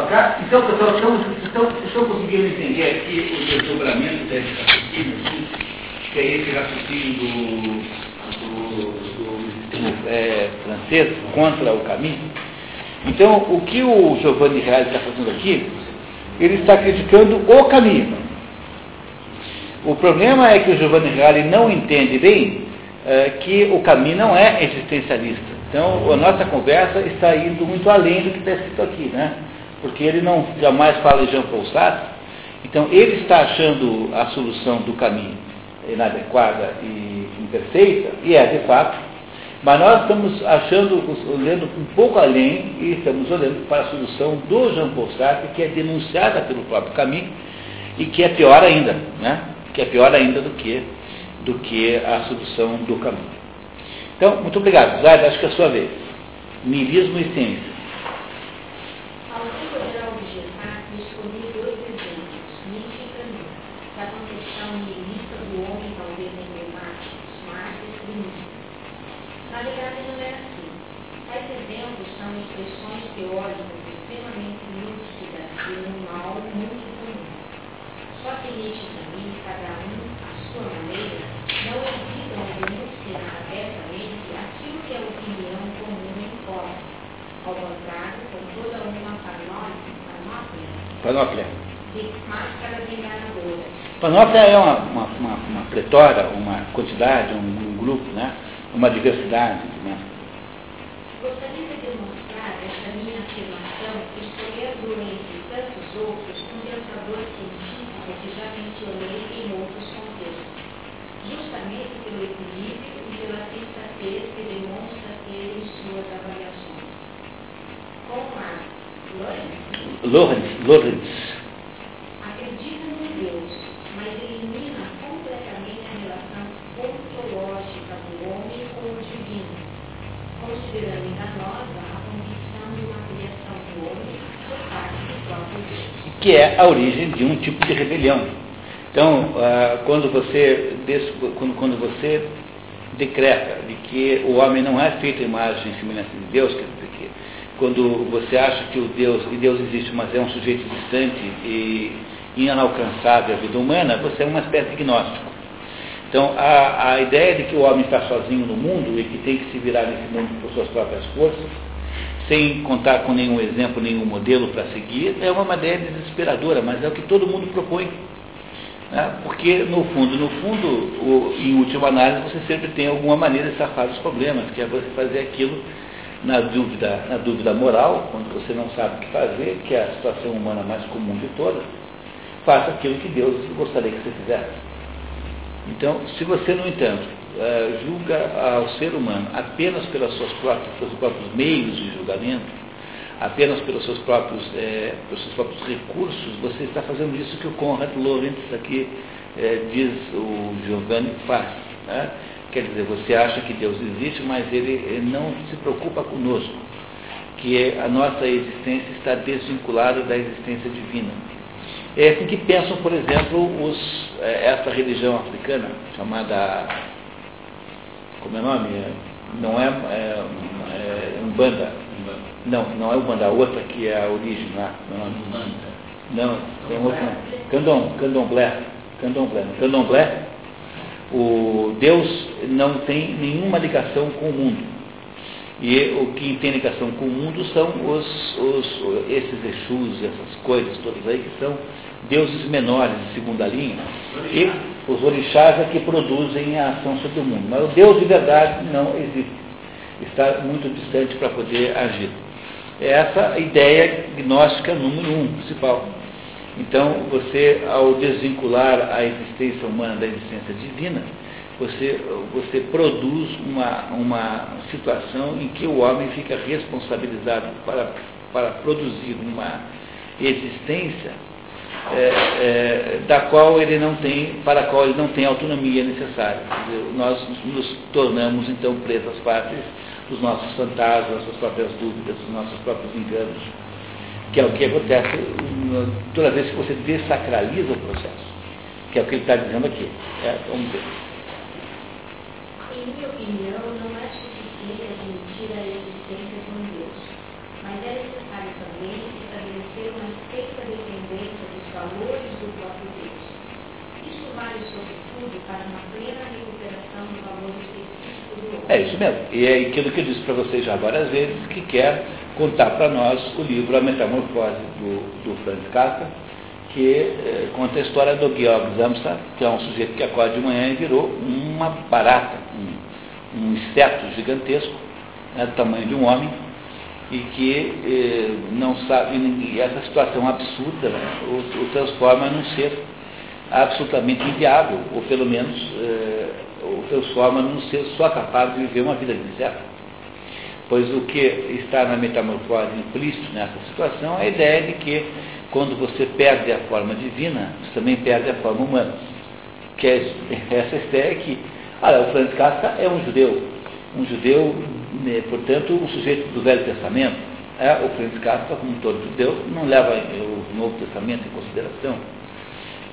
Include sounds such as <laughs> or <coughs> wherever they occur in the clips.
Então, pessoal, estão, estão, estão conseguindo entender aqui o desdobramento desse raciocínio, assim, que é esse raciocínio do, do, do, do é, francês contra o caminho? Então, o que o Giovanni Reale está fazendo aqui, ele está criticando o caminho. O problema é que o Giovanni Reale não entende bem é, que o caminho não é existencialista. Então, a nossa conversa está indo muito além do que está escrito aqui, né? Porque ele não jamais fala em Jean Paul Sartre, então ele está achando a solução do caminho inadequada e imperfeita, e é de fato, mas nós estamos achando, olhando um pouco além e estamos olhando para a solução do Jean Paul Sartre, que é denunciada pelo próprio caminho e que é pior ainda, né? que é pior ainda do que, do que a solução do caminho. Então, muito obrigado. Zaid, acho que é a sua vez. Nilismo e ciência. Panóplia. Panóplia é uma, uma, uma, uma uma quantidade, um, um, grupo, né? uma diversidade. Né? Gostaria de demonstrar essa minha afirmação escolhendo entre tantos outros um pensador científico que já mencionei em outros contextos, justamente pelo equilíbrio e sensatez que demonstra ter em suas avaliações. Com Marx, Lorenz, Lorenz. Acredita em Deus, mas elimina completamente a relação ontológica do homem com o divino, considerando enganosa a condição de uma criação do homem por parte do próprio Deus. Que é a origem de um tipo de rebelião. Então, ah, quando você, quando você decreta de que o homem não é feito imagem e semelhança de Deus, quer dizer que quando você acha que o Deus, e Deus existe, mas é um sujeito distante e inalcançável à vida humana, você é uma espécie de gnóstico. Então, a, a ideia de que o homem está sozinho no mundo e que tem que se virar nesse mundo por suas próprias forças, sem contar com nenhum exemplo, nenhum modelo para seguir, é uma ideia desesperadora, mas é o que todo mundo propõe. Né? Porque, no fundo, no fundo, o, em última análise, você sempre tem alguma maneira de safar dos problemas, que é você fazer aquilo na dúvida, na dúvida moral, quando você não sabe o que fazer, que é a situação humana mais comum de todas, faça aquilo que Deus gostaria que você fizesse. Então, se você, no entanto, eh, julga ao ser humano apenas pelas suas próprias, pelos próprios meios de julgamento, apenas pelos seus próprios, é, pelos seus próprios recursos, você está fazendo isso que o Conrad Lorenz aqui é, diz o Giovanni faz. Né? Quer dizer, você acha que Deus existe, mas ele, não se preocupa conosco, que a nossa existência está desvinculada da existência divina. É assim que pensam, por exemplo, os, é, essa religião africana, chamada. Como é o nome? Não é, é, é Umbanda. Não, não é Umbanda, a outra que é a origem lá. Não, não tem outra. Candom, candomblé. Candomblé. Candomblé o Deus não tem nenhuma ligação com o mundo. E o que tem ligação com o mundo são os, os, esses Exus, essas coisas todas aí, que são deuses menores de segunda linha, e os orixás é que produzem a ação sobre o mundo. Mas o Deus de verdade não existe. Está muito distante para poder agir. É essa ideia gnóstica número um, principal. Então, você, ao desvincular a existência humana da existência divina, você, você produz uma, uma situação em que o homem fica responsabilizado para, para produzir uma existência é, é, da qual ele não tem, para a qual ele não tem a autonomia necessária. Nós nos tornamos então presas fáceis dos nossos fantasmas, das próprias dúvidas, dos nossos próprios enganos que é o que acontece toda vez que você desacraliza o processo, que é o que ele está dizendo aqui. É, vamos ver. Em minha opinião, não é suficiente admitir a existência de um Deus, mas é necessário também estabelecer do próprio Deus. Isso vale, sobretudo, para uma plena recuperação do valor específico do homem. É isso mesmo. E é aquilo que eu disse para vocês já várias vezes, que quer contar para nós o livro A Metamorfose do, do Franz Kafka, que eh, conta a história do Georg Zamsa, que é um sujeito que acorda de manhã e virou uma barata, um, um inseto gigantesco, né, do tamanho de um homem, e que eh, não sabe, e essa situação absurda né, o, o, transforma num ser absolutamente inviável, ou pelo menos eh, o transforma num ser só capaz de viver uma vida de inseto. Pois o que está na metamorfose implícito nessa situação é a ideia de que quando você perde a forma divina, você também perde a forma humana. Que é <laughs> essa ideia que, olha, o Franz Kafka é um judeu, um judeu, né, portanto, um sujeito do Velho Testamento. É, o Franz Kafka, como todo judeu, não leva o Novo Testamento em consideração.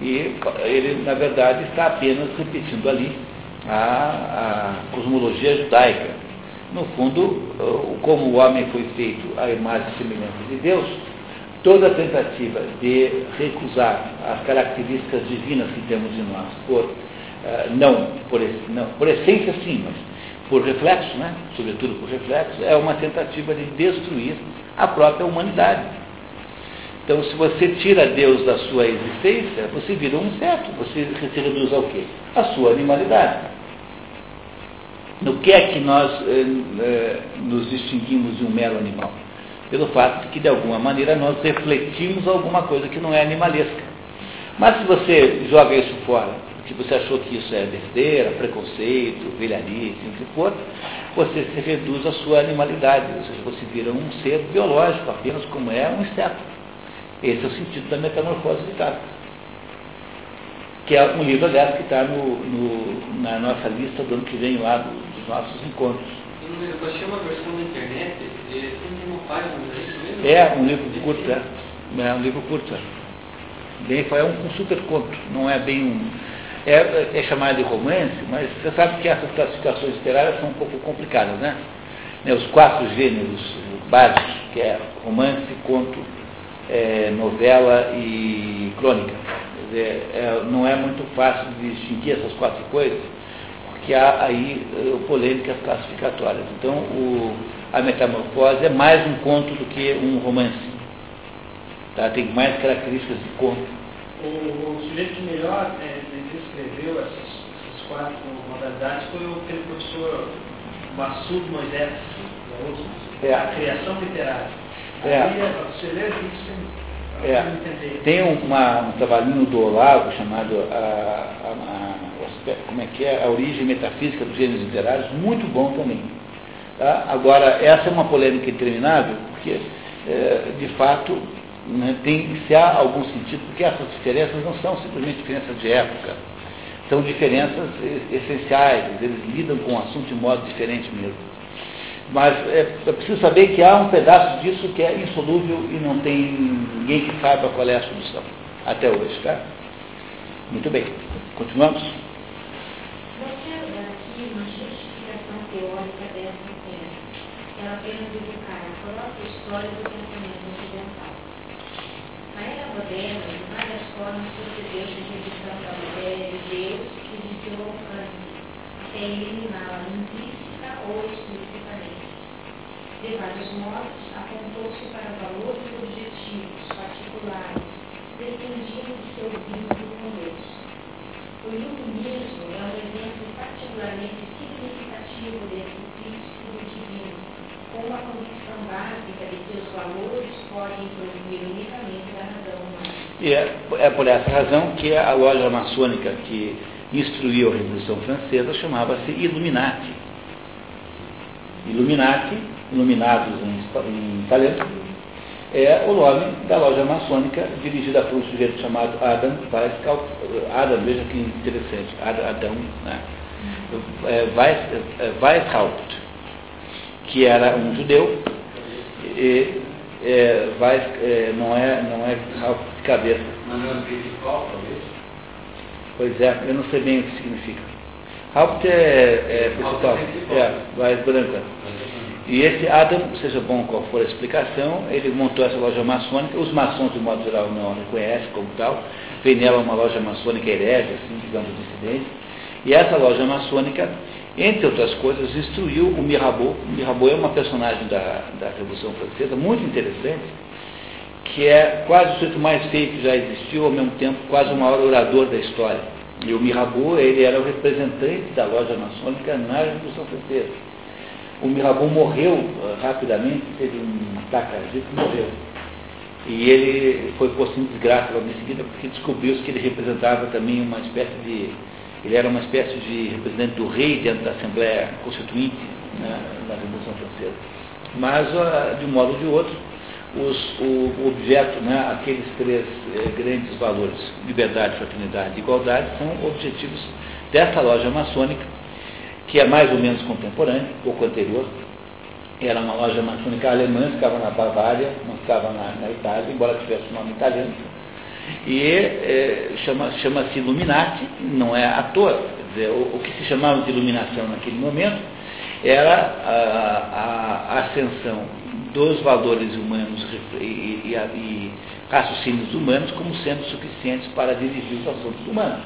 E ele, na verdade, está apenas repetindo ali a, a cosmologia judaica. No fundo, como o homem foi feito à imagem e semelhança de Deus, toda tentativa de recusar as características divinas que temos em nós, por, uh, não, por, não, por essência sim, mas por reflexo, né? sobretudo por reflexo, é uma tentativa de destruir a própria humanidade. Então, se você tira Deus da sua existência, você vira um inseto, você se reduz ao quê? A sua animalidade. No que é que nós eh, eh, nos distinguimos de um mero animal? pelo fato de que, de alguma maneira, nós refletimos alguma coisa que não é animalesca. Mas se você joga isso fora, se você achou que isso é besteira, preconceito, velharice, o que for, você se reduz à sua animalidade, ou seja, você vira um ser biológico, apenas como é um inseto. Esse é o sentido da metamorfose de Kafka. Que é um livro, aliás, que está no, no, na nossa lista do ano que vem lá dos nossos encontros. Eu baixei uma versão na internet, e tem uma página, é mesmo? É, um livro curto, é. É um livro curto, é. Bem, é um, um super conto, não é bem um. É, é chamado de romance, mas você sabe que essas classificações literárias são um pouco complicadas, né? né os quatro gêneros básicos, que é romance, conto, é, novela e crônica. Dizer, é, não é muito fácil de distinguir essas quatro coisas que há aí uh, polêmicas classificatórias. Então, o, a metamorfose é mais um conto do que um romance. Tá? Tem mais características de conto. O, o sujeito que melhor é, descreveu essas, essas, quatro modalidades foi o professor Massud Moisés, é. a criação literária. É. Aí, você lê isso, é. Tem uma, um trabalhinho do Olavo chamado a, a, a, como é que é? a origem metafísica dos gêneros literários, muito bom também. Tá? Agora, essa é uma polêmica interminável, porque, é, de fato, né, tem, se há algum sentido, porque essas diferenças não são simplesmente diferenças de época, são diferenças essenciais, eles lidam com o assunto de modo diferente mesmo. Mas é, é, preciso saber que há um pedaço disso que é insolúvel e não tem ninguém que saiba qual é a solução. Até hoje, tá? Muito bem. Continuamos? Própria história do pensamento ocidental. Era moderna, de várias formas, de redução da de Deus e de seu alcance, eliminá-la implícita ou explícita de vários modos, apontou-se para valores objetivos, particulares, dependiam de seu vínculo com Deus. O iluminismo é um exemplo particularmente significativo desse princípio divino, com a convicção básica de que os valores podem provir unicamente da razão humana. E é, é por essa razão que a loja maçônica que instruiu a Revolução Francesa chamava-se Illuminati. Illuminati iluminados em, em italiano, é o nome da loja maçônica dirigida por um sujeito chamado Adam Weishaupt. Adam, veja que interessante, Adão, né? É, Weishaupt, que era um judeu, e é, Weiss, é, não é, não é Haupt de cabeça. Mas não é principal, talvez? Pois é, eu não sei bem o que significa. Haupt é, é principal, é, Weiss branca. E esse Adam, seja bom qual for a explicação, ele montou essa loja maçônica, os maçons, de modo geral, não reconhecem como tal, vem nela uma loja maçônica herege, assim, digamos, dissidente, e essa loja maçônica, entre outras coisas, instruiu o Mirabeau, o Mirabeau é uma personagem da, da Revolução Francesa, muito interessante, que é quase o sujeito mais feio que já existiu, ao mesmo tempo quase o maior orador da história. E o Mirabeau, ele era o representante da loja maçônica na Revolução Francesa. O Mirabeau morreu uh, rapidamente, teve um ataque e morreu. E ele foi posto em desgraça logo em seguida, porque descobriu-se que ele representava também uma espécie de. Ele era uma espécie de representante do rei dentro da Assembleia Constituinte né, na Revolução Francesa. Mas, de um modo ou de outro, os, o objeto, né, aqueles três eh, grandes valores, liberdade, fraternidade e igualdade, são objetivos dessa loja maçônica, que é mais ou menos contemporânea, pouco anterior. Era uma loja maçônica alemã, ficava na Bavária, não ficava na, na Itália, embora tivesse um nome italiano. E é, chama-se chama Illuminati, não é à toa. Dizer, o, o, que se chamava de iluminação naquele momento era a, a, a ascensão dos valores humanos e, e, e, raciocínios humanos como sendo suficientes para dirigir os assuntos humanos.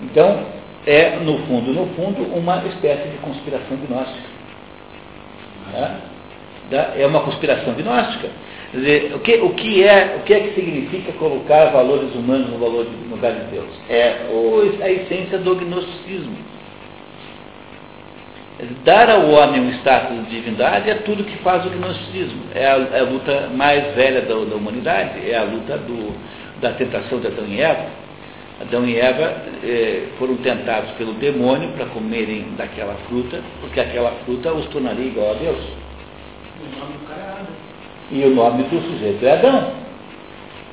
Então, é, no fundo, no fundo, uma espécie de conspiração gnóstica. É, é uma conspiração gnóstica. Quer dizer, o que, o, que é, o que é que significa colocar valores humanos no, valor no lugar de Deus? É o, a essência do gnosticismo Dar ao homem um status de divindade é tudo que faz o gnosticismo. É a, é a luta mais velha da, da, humanidade, é a luta do, da tentação de Adão e Eva. Adão e Eva eh, foram tentados pelo demônio para comerem daquela fruta, porque aquela fruta os tornaria igual a Deus. E o nome do sujeito é Adão.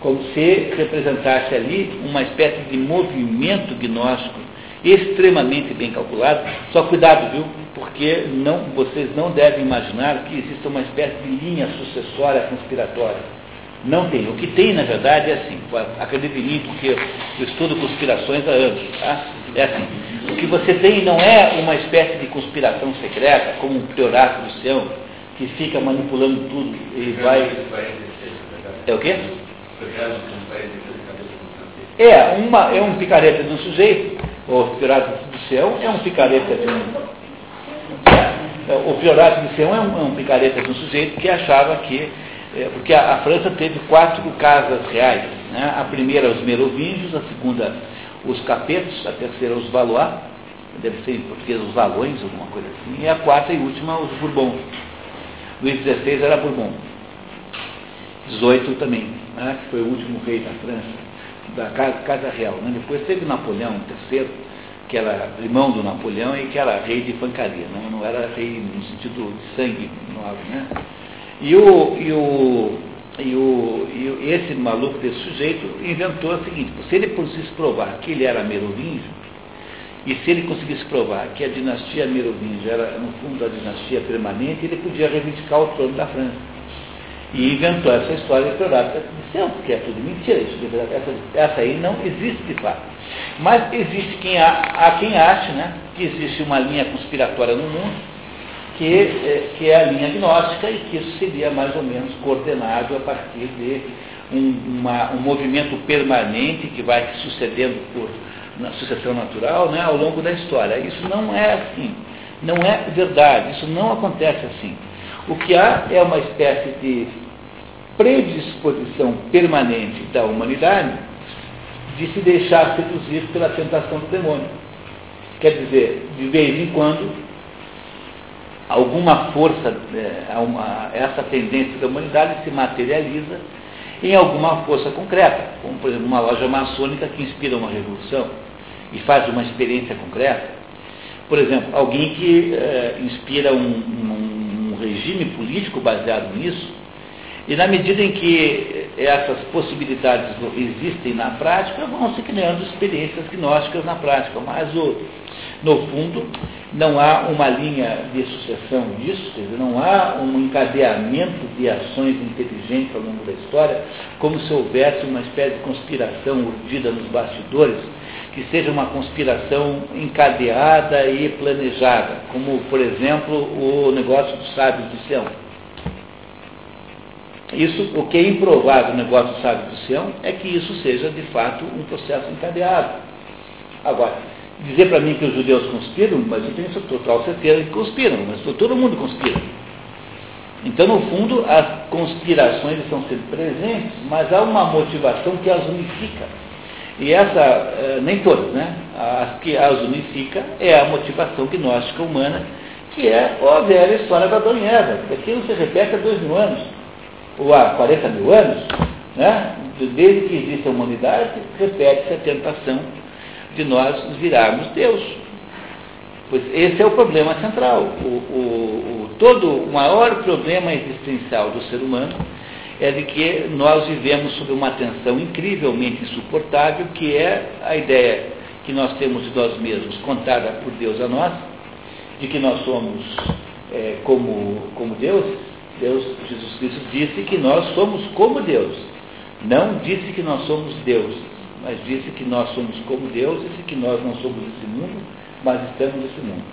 Como se representasse ali uma espécie de movimento gnóstico extremamente bem calculado. Só cuidado, viu? Porque não, vocês não devem imaginar que exista uma espécie de linha sucessória conspiratória. Não tem. O que tem, na verdade, é assim. Acredite em mim, porque eu estudo conspirações há anos. Tá? É assim. O que você tem não é uma espécie de conspiração secreta, como um priorato do céu, que fica manipulando tudo e vai. É o quê? É, uma, é um picareta de um sujeito o Priorato do Sião é um picareta de um. É, o Priorato de Sião é um, é um picareta de um sujeito que achava que. É, porque a, a, França teve quatro casas reais. Né? A primeira, os Merovingios, a segunda, os Capetos, a terceira, os Valois, deve ser em português os Valões, alguma coisa assim, e a quarta e última, os Bourbons. Luís XVI era Bourbon. 18 também, né? que foi o último rei da França da Casa, casa Real. Né? Depois teve Napoleão III, que era irmão do Napoleão e que era rei de pancaria, não, não era rei no sentido de sangue. Né? E, o, e, o, e, o, e esse maluco desse sujeito inventou o seguinte, se ele conseguisse provar que ele era merovingio, e se ele conseguisse provar que a dinastia merovingio era, no fundo, a dinastia permanente, ele podia reivindicar o trono da França e inventou essa história de céu, porque é tudo mentira, isso, essa, essa aí não existe de fato. Mas existe quem há, há quem ache né, que existe uma linha conspiratória no mundo, que, é, que é a linha gnóstica, e que isso seria mais ou menos coordenado a partir de um, uma, um movimento permanente que vai sucedendo por na sucessão natural né, ao longo da história. Isso não é assim, não é verdade, isso não acontece assim. O que há é uma espécie de predisposição permanente da humanidade de se deixar seduzir pela tentação do demônio. Quer dizer, de vez em quando, alguma força, é, uma, essa tendência da humanidade se materializa em alguma força concreta, como por exemplo uma loja maçônica que inspira uma revolução e faz uma experiência concreta. Por exemplo, alguém que é, inspira um, um, um regime político baseado nisso, e na medida em que essas possibilidades existem na prática, vão se criando experiências gnósticas na prática. Mas, o, no fundo, não há uma linha de sucessão disso, quer dizer, não há um encadeamento de ações inteligentes ao longo da história, como se houvesse uma espécie de conspiração urdida nos bastidores, que seja uma conspiração encadeada e planejada, como, por exemplo, o negócio dos sábios de Sião. Isso, o que é improvável no negócio do sábio do Sião é que isso seja, de fato, um processo encadeado. Agora, dizer para mim que os judeus conspiram, mas eu tenho total certeza que conspiram, mas todo mundo conspira. Então, no fundo, as conspirações estão sempre presentes, mas há uma motivação que as unifica. E essa, eh, nem todas, né? As que as unifica é a motivação gnóstica humana, que é a velha história da e Eva. Aquilo se repete há dois mil anos, ou há 40 mil anos, né? Desde que existe a humanidade, repete-se a tentação de nós virarmos Deus. Pois esse é o problema central. O, o, o, todo o maior problema existencial do ser humano é de que nós vivemos sob uma tensão incrivelmente insuportável, que é a ideia que nós temos de nós mesmos contada por Deus a nós, de que nós somos é, como, como Deus. Deus, Jesus Cristo disse que nós somos como Deus. Não disse que nós somos Deus, mas disse que nós somos como Deus, disse que nós não somos desse mundo, mas estamos nesse mundo.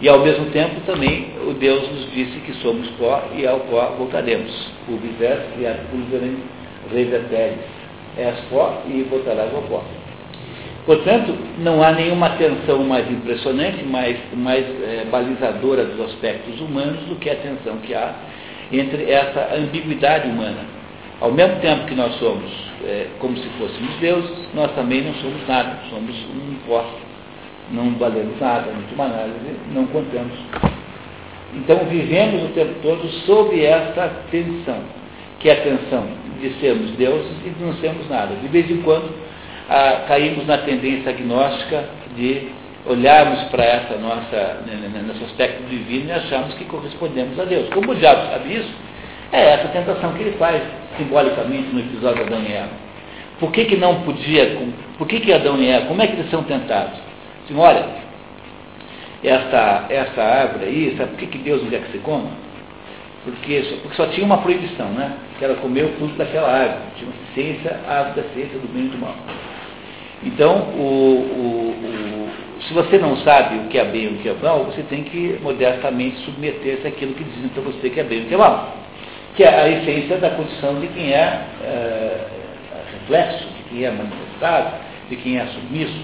E ao mesmo tempo também o Deus nos disse que somos pó e ao pó voltaremos. Pulvis e ad pulverem reverteres. És pó e voltarás ao pó. Portanto, não há nenhuma tensão mais impressionante, mais, mais é, balizadora dos aspectos humanos do que a tensão que há entre essa ambiguidade humana. Ao mesmo tempo que nós somos é, como se fôssemos deuses, nós também não somos nada, somos um pó não valemos nada, em última análise, não contamos. Então vivemos o tempo todo sob essa tensão, que é a tensão de sermos deuses e de não sermos nada. De vez em quando ah, caímos na tendência agnóstica de olharmos para essa nossa, nosso aspecto divino e acharmos que correspondemos a Deus. Como o diabo sabe isso, é essa tentação que ele faz simbolicamente no episódio de Adão e Eva. Por que, que não podia, por que, que Adão e Eva, como é que eles são tentados? Assim, olha, essa, essa árvore aí, sabe por que, que Deus não quer que você coma? Porque porque só tinha uma proibição, né? Que ela comeu o fruto daquela árvore. Tinha uma ciência, árvore da ciência do bem e do mal. Então, o, o, o, se você não sabe o que é bem e o que é mal, você tem que modestamente submeter-se àquilo que dizem para você que é bem e o que é mal. Que é a essência da condição de quem é, é reflexo, de quem é manifestado, de quem é submisso.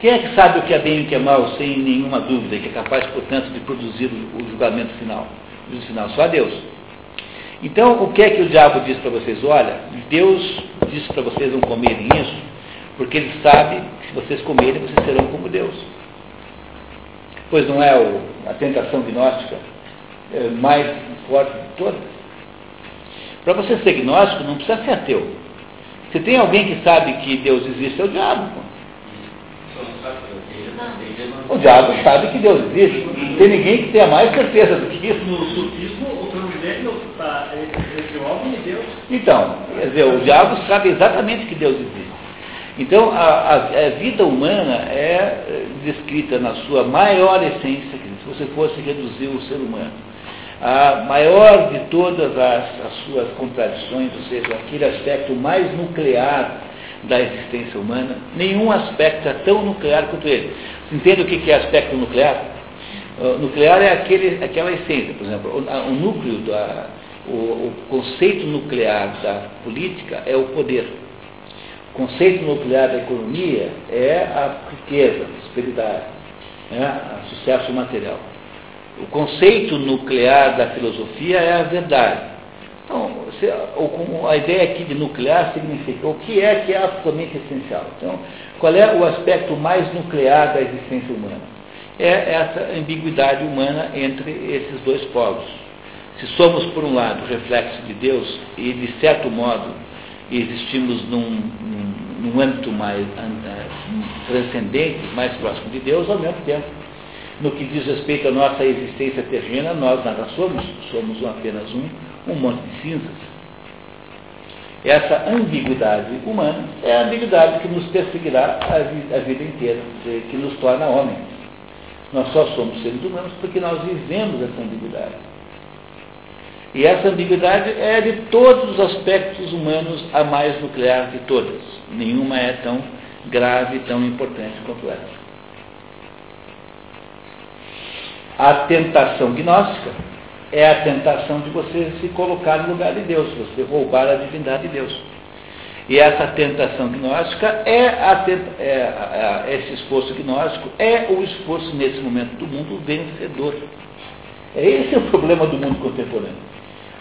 Quem é que sabe o que é bem e o que é mal sem nenhuma dúvida e que é capaz, portanto, de produzir o julgamento final? O juízo final só a Deus. Então, o que é que o diabo diz para vocês? Olha, Deus disse para vocês não comerem isso, porque ele sabe que se vocês comerem, vocês serão como Deus. Pois não é o, a tentação gnóstica é, mais forte de todas? Para você ser gnóstico, não precisa ser ateu. Se tem alguém que sabe que Deus existe, é o diabo. Pô. O diabo sabe que Deus existe. Não tem ninguém que tenha mais certeza do que isso. No sufismo, o transcendente está entre o homem e Deus. Então, quer dizer, o diabo sabe exatamente que Deus existe. Então, a, a, a vida humana é eh, descrita na sua maior essência, se você fosse reduzir o ser humano. A maior de todas as, as suas contradições, ou seja, aquele aspecto mais nuclear da existência humana, nenhum aspecto é tão nuclear quanto ele. Entende o que é aspecto nuclear? O nuclear é aquele, aquela essência, por exemplo, o, o núcleo, da, o, o, conceito nuclear da política é o poder. O conceito nuclear da economia é a riqueza, a prosperidade, né, o sucesso material. O conceito nuclear da filosofia é a verdade. Então, a ideia aqui de nuclear significa o que é que é absolutamente essencial. Então, qual é o aspecto mais nuclear da existência humana? É essa ambiguidade humana entre esses dois polos. Se somos, por um lado, reflexo de Deus e, de certo modo, existimos num, num, num âmbito mais uh, transcendente, mais próximo de Deus, ao mesmo tempo, no que diz respeito à nossa existência terrena, nós nada somos, somos apenas um um monte de cinzas. Essa ambiguidade humana é a ambiguidade que nos perseguirá a, a vida inteira, que nos torna homens. Nós só somos seres humanos porque nós vivemos essa ambiguidade. E essa ambiguidade é de todos os aspectos humanos a mais nuclear de todas. Nenhuma é tão grave tão importante quanto essa. A tentação gnóstica é a tentação de você se colocar no lugar de Deus, você roubar a divindade de Deus. E essa tentação gnóstica é, a, é, é, esse esforço gnóstico é o esforço nesse momento do mundo vencedor. Esse é o problema do mundo contemporâneo.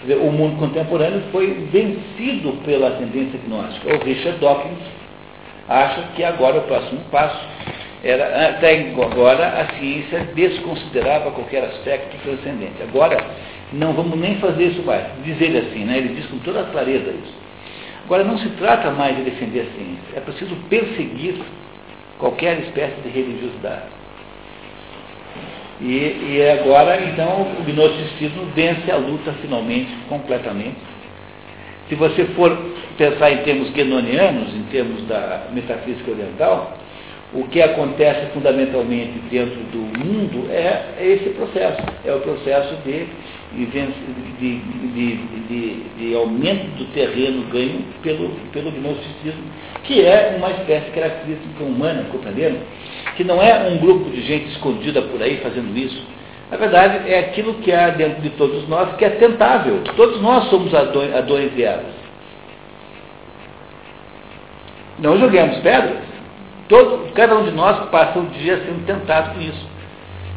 Dizer, o mundo contemporâneo foi vencido pela tendência gnóstica. O Richard Dawkins acha que agora o próximo passo era, até agora a ciência desconsiderava qualquer aspecto transcendente. Agora, não vamos nem fazer isso mais. Diz ele assim, né? ele diz com toda clareza isso. Agora, não se trata mais de defender a ciência, é preciso perseguir qualquer espécie de religiosidade. E, e agora, então, o gnosticismo vence a luta finalmente, completamente. Se você for pensar em termos guenonianos, em termos da metafísica oriental, o que acontece fundamentalmente dentro do mundo é esse processo. É o processo de, de, de, de aumento do terreno ganho pelo, pelo gnosticismo, que é uma espécie característica humana, compreendendo? Que não é um grupo de gente escondida por aí fazendo isso. Na verdade, é aquilo que há dentro de todos nós que é tentável. Todos nós somos adões de elas. Não joguemos pedras. Todo, cada um de nós passa o dia sendo tentado com isso.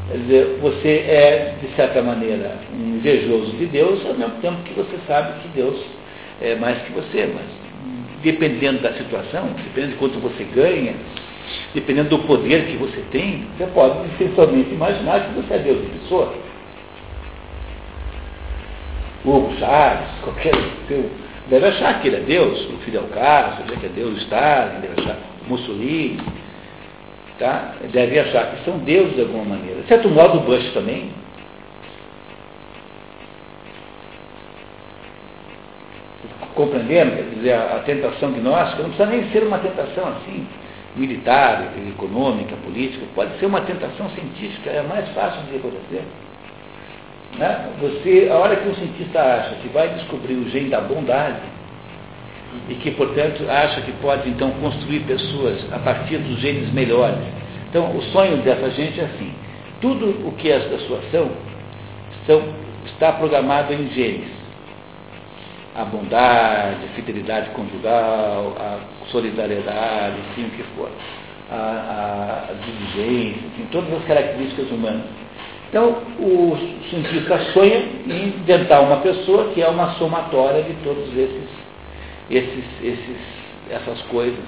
Quer dizer, você é, de certa maneira, invejoso de Deus, ao mesmo tempo que você sabe que Deus é mais que você. Mas, dependendo da situação, dependendo de quanto você ganha, dependendo do poder que você tem, você pode <laughs> essencialmente imaginar que você é Deus de pessoa. Hugo Chaves, qualquer seu, deve achar que ele é Deus, o Fidel Castro, deve que é Deus, Stalin, deve achar Mussolini, tá? deve achar que são deuses de alguma maneira. De certo modo, Bush também. Compreendendo, quer dizer, a, a tentação gnóstica não precisa nem ser uma tentação assim, militar, econômica, política, pode ser uma tentação científica, é mais fácil de acontecer. Né? Você, a hora que um cientista acha que vai descobrir o gene da bondade, e que, portanto, acha que pode, então, construir pessoas a partir dos genes melhores. Então, o sonho dessa gente é assim: tudo o que é da sua ação são, está programado em genes. A bondade, a fidelidade conjugal, a solidariedade, enfim, o que for. A, a diligência, enfim, todas as características humanas. Então, o cientista sonha em inventar uma pessoa que é uma somatória de todos esses esses, esses, essas coisas.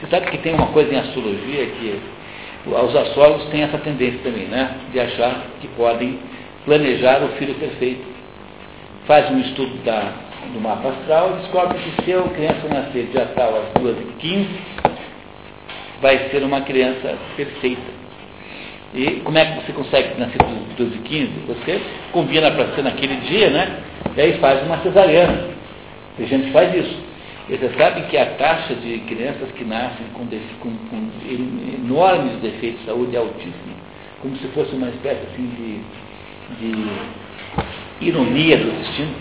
Você sabe que tem uma coisa em astrologia que os astrólogos têm essa tendência também, né? De achar que podem planejar o filho perfeito. Faz um estudo da, do mapa astral e descobre que se a criança nascer de tal às 2h15, vai ser uma criança perfeita. E como é que você consegue nascer às 2h15? Você combina para ser naquele dia, né? E aí faz uma cesariana. A gente faz isso. E você sabe que a taxa de crianças que nascem com, com, com enormes defeitos de saúde é altíssima, como se fosse uma espécie assim, de, de ironia do destino.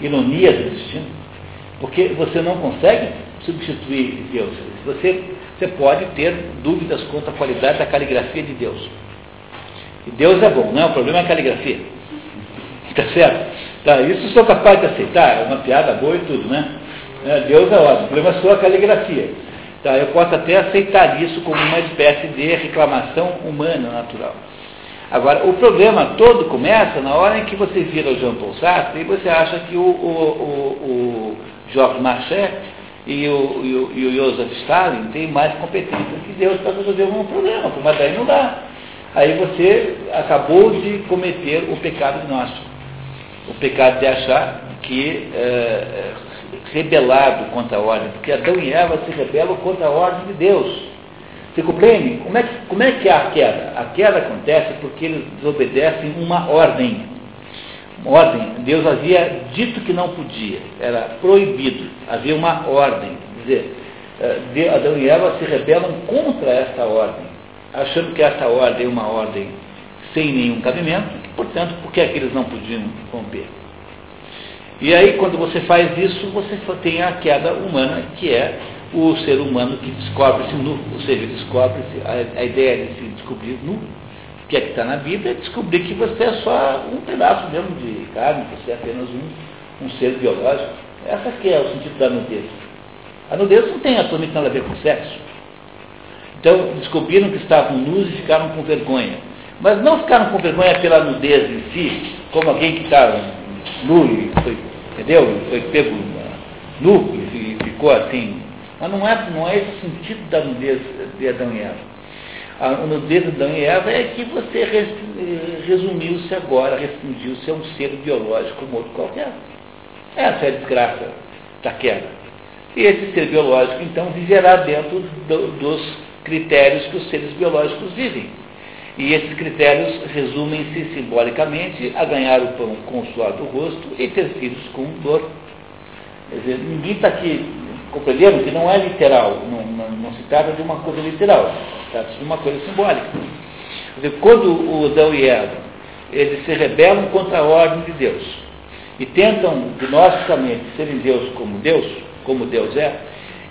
Ironia do destino. Porque você não consegue substituir Deus. Você, você pode ter dúvidas quanto à qualidade da caligrafia de Deus. E Deus é bom, não é? O problema é a caligrafia. Está certo? Tá, isso sou capaz de aceitar, é uma piada boa e tudo, né? É, Deus é ótimo, o problema é sua caligrafia. Tá, eu posso até aceitar isso como uma espécie de reclamação humana natural. Agora, o problema todo começa na hora em que você vira o Jean Paul Sartre e você acha que o, o, o, o Georges Marchais e o, e, o, e o Joseph Stalin têm mais competência que Deus para resolver um problema, mas daí não dá. Aí você acabou de cometer o pecado gnóstico o pecado de achar que é, é, rebelado contra a ordem, porque Adão e Eva se rebelam contra a ordem de Deus. Você compreende? Como é, que, como é que é a queda? A queda acontece porque eles desobedecem uma ordem. ordem. Deus havia dito que não podia, era proibido. Havia uma ordem. Quer dizer, eh, Adão e Eva se rebelam contra essa ordem, achando que essa ordem é uma ordem sem nenhum cabimento, portanto, por que, é que eles não podiam romper? E aí, quando você faz isso, você tem a queda humana, que é o ser humano que descobre-se nu, ou seja, descobre-se, a, a, ideia de se descobrir nu, que é que está na Bíblia, é descobrir que você é só um pedaço mesmo de carne, você é apenas um, um ser biológico. Essa que é o sentido da nudez. A nudez não tem atualmente nada a ver com sexo. Então, descobriram que estavam nus e ficaram com vergonha. Mas não ficaram com vergonha pela nudez em si, como alguém que está nu e foi, entendeu? Foi pego nu e ficou assim. Mas não é, não é esse sentido da nudez de Adão e Eva. A nudez de Adão e Eva é que você resumiu-se agora, restringiu-se a um ser biológico como outro qualquer. Essa é a desgraça da queda. E esse ser biológico, então, viverá dentro do, dos critérios que os seres biológicos vivem. E esses critérios resumem-se simbolicamente a ganhar o pão com o suor do rosto e ter filhos com dor. Quer dizer, ninguém está aqui compreendendo que não é literal, não, não, não, se trata de uma coisa literal, trata-se de uma coisa simbólica. Quer dizer, quando o Adão e Eva eles se rebelam contra a ordem de Deus e tentam gnosticamente serem Deus como Deus, como Deus é,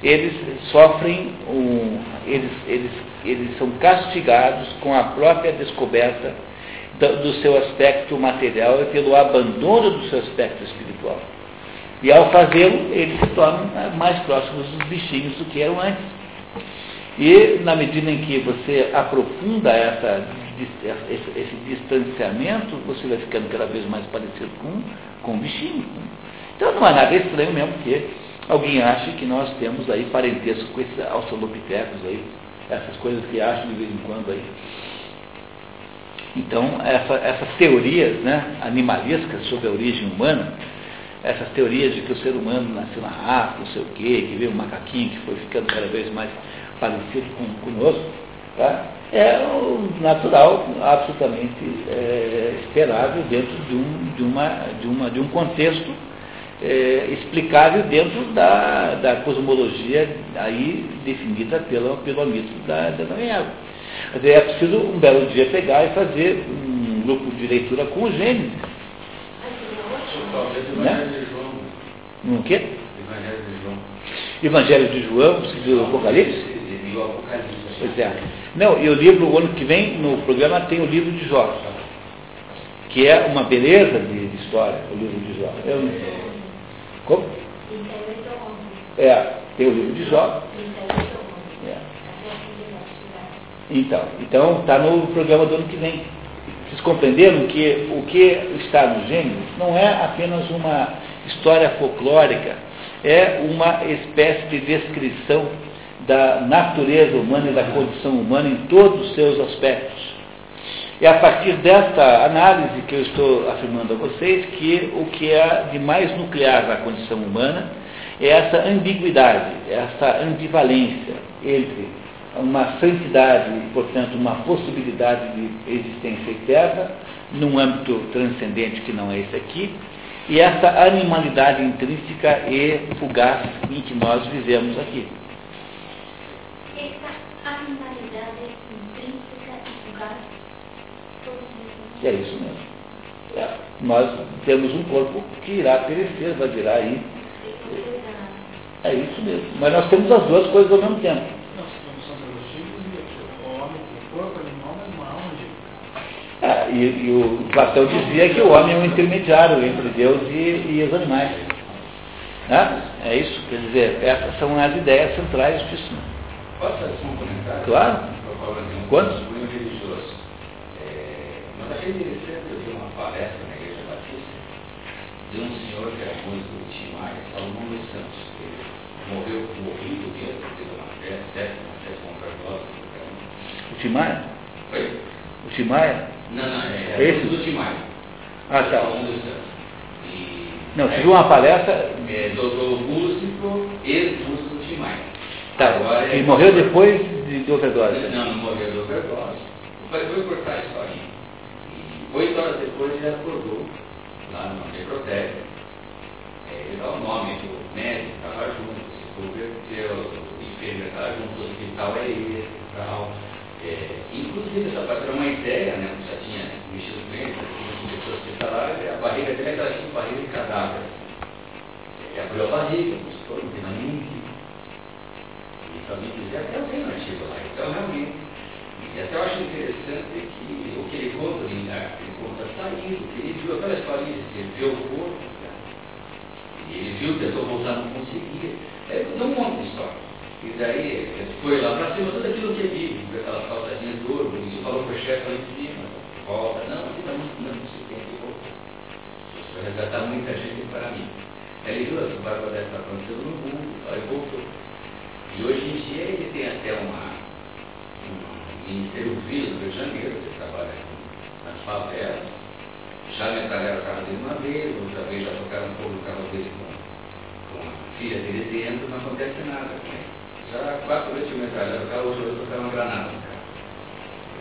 eles sofrem um, eles, eles eles são castigados com a própria descoberta do, seu aspecto material e pelo abandono do seu aspecto espiritual. E ao fazê-lo, eles se tornam né, mais próximos dos bichinhos do que eram antes. E na medida em que você aprofunda essa, esse, esse, distanciamento, você vai ficando cada vez mais parecido com, com o bichinho. Então não é nada estranho mesmo que alguém ache que nós temos aí parentesco com esses australopitecos aí, essas coisas que acham de vez em quando aí. Então, essa, essas teorias né, animalescas sobre a origem humana, essas teorias de que o ser humano nasceu na raça, não sei o quê, que veio um macaquinho que foi ficando cada vez mais parecido com, conosco, tá? é o natural, absolutamente é, esperável dentro de um, de, uma, de, uma, de um contexto é, explicável dentro da, da cosmologia aí definida pelo, pelo mito da, da Daniel. Quer dizer, é preciso um belo dia pegar e fazer um grupo de leitura com o Gênesis. Né? No quê? Evangelho de João. Evangelho de João, do Apocalipse? Pois é. Não, e o livro, o ano que vem, no programa, tem o livro de Jó, que é uma beleza de, história, o livro de Jó. Eu. Como? É, tem o livro de Jó. É. Então, então está no programa do ano que vem. Vocês compreenderam que o que está no Gênesis não é apenas uma história folclórica, é uma espécie de descrição da natureza humana e da condição humana em todos os seus aspectos. É a partir desta análise que eu estou afirmando a vocês que o que é de mais nuclear na condição humana é essa ambiguidade, essa ambivalência entre uma santidade portanto, uma possibilidade de existência eterna, num âmbito transcendente que não é esse aqui, e essa animalidade intrínseca e fugaz em que nós vivemos aqui. Essa animalidade é isso mesmo. É, nós temos um corpo que irá perecer, vai virar aí. É isso mesmo. Mas nós temos as duas coisas ao mesmo tempo. É, e, e o Platão dizia que o homem é um intermediário entre Deus e, e os animais. Né? É isso, quer dizer, essas são as ideias centrais disso. Posso fazer um comentário? Claro. Quantos? Naquele centro eu vi uma palestra na Igreja Batista de um senhor que era músico do Tim Maia, Salomão dos Santos. Ele morreu morrido mesmo, teve uma festa, sétima, sétima overdose. O Tim Maia? Foi? O Tim Maia? Não, não, é, é Esse? do Tim Maia. Ah, tá. Salomão dos Santos. E, não, você viu uma palestra? É, doutor músico, ex-músico do Tim Maia. Tá, Agora, ele morreu depois de, de overdose? Não, não morreu de overdose. Foi, foi cortar a historinha. Oito horas depois ele acordou, lá no necrotério, é, ele dá o nome do médico, estava junto, se converteu, o enfermeiro estava junto, o hospital é esse tal. É, inclusive, essa parte era uma ideia, né, já tinha mexido com ele, as pessoas que falaram, a barriga dele era tipo barriga de cadáver. Ele abriu a barriga, buscou, não tem mais ninguém. E também quiser, até eu tenho um lá. Então, realmente, e até eu acho interessante que o que ele conta, ele, ele conta saindo, que ele viu aquela história, ele viu o corpo, e ele viu, tentou voltar, não conseguia. É, deu um monte de história. E daí foi lá para cima tudo aquilo que ele viu, com aquelas calçadinhas de ouro, e falou para o chefe lá em cima, volta, não, aqui está muito, não, você tem que voltar. Isso vai resgatar muita gente para mim. Ele viu essa barba dessa acontecendo no mundo, aí voltou. E hoje em dia ele tem até uma, Ministério Vivo do Rio de Janeiro, que trabalha nas favelas, já metralharam o carro dele uma vez, outra vez já tocaram um pouco o carro dele com, com a filha dele dentro, não acontece nada com ele. Já quatro vezes tinha metralhado o carro, hoje eu tocar uma granada no carro.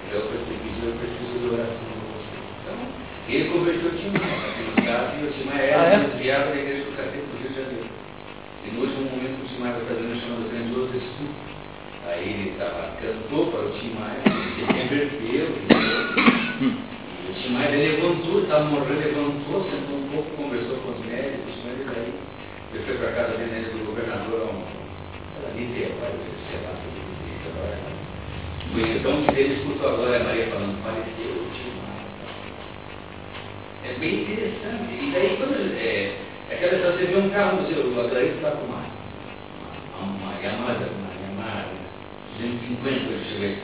Então eu preciso, eu preciso de oração com você. Então, ele converteu o Timar, naquele caso, e o Timar era ah, é? desviado da igreja do Catete do Rio de Janeiro. E no último momento o Timar está fazendo estudo. Aí ele estava, cantou para o Timar, se converteu, e o Timar ele levantou, estava morrendo, levantou, sentou um pouco, conversou com os médicos, mas ele aí, ele foi para a casa dele do governador, um Niterói, sei lá, Niterói. Então, ele escutou a Glória Maria falando, faleceu o tio É bem interessante. E daí, quando é, é aquela história, você vê um carro no seu, o Atraído está com uma, uma, Yamada, uma Yamada, 250, eu cheguei.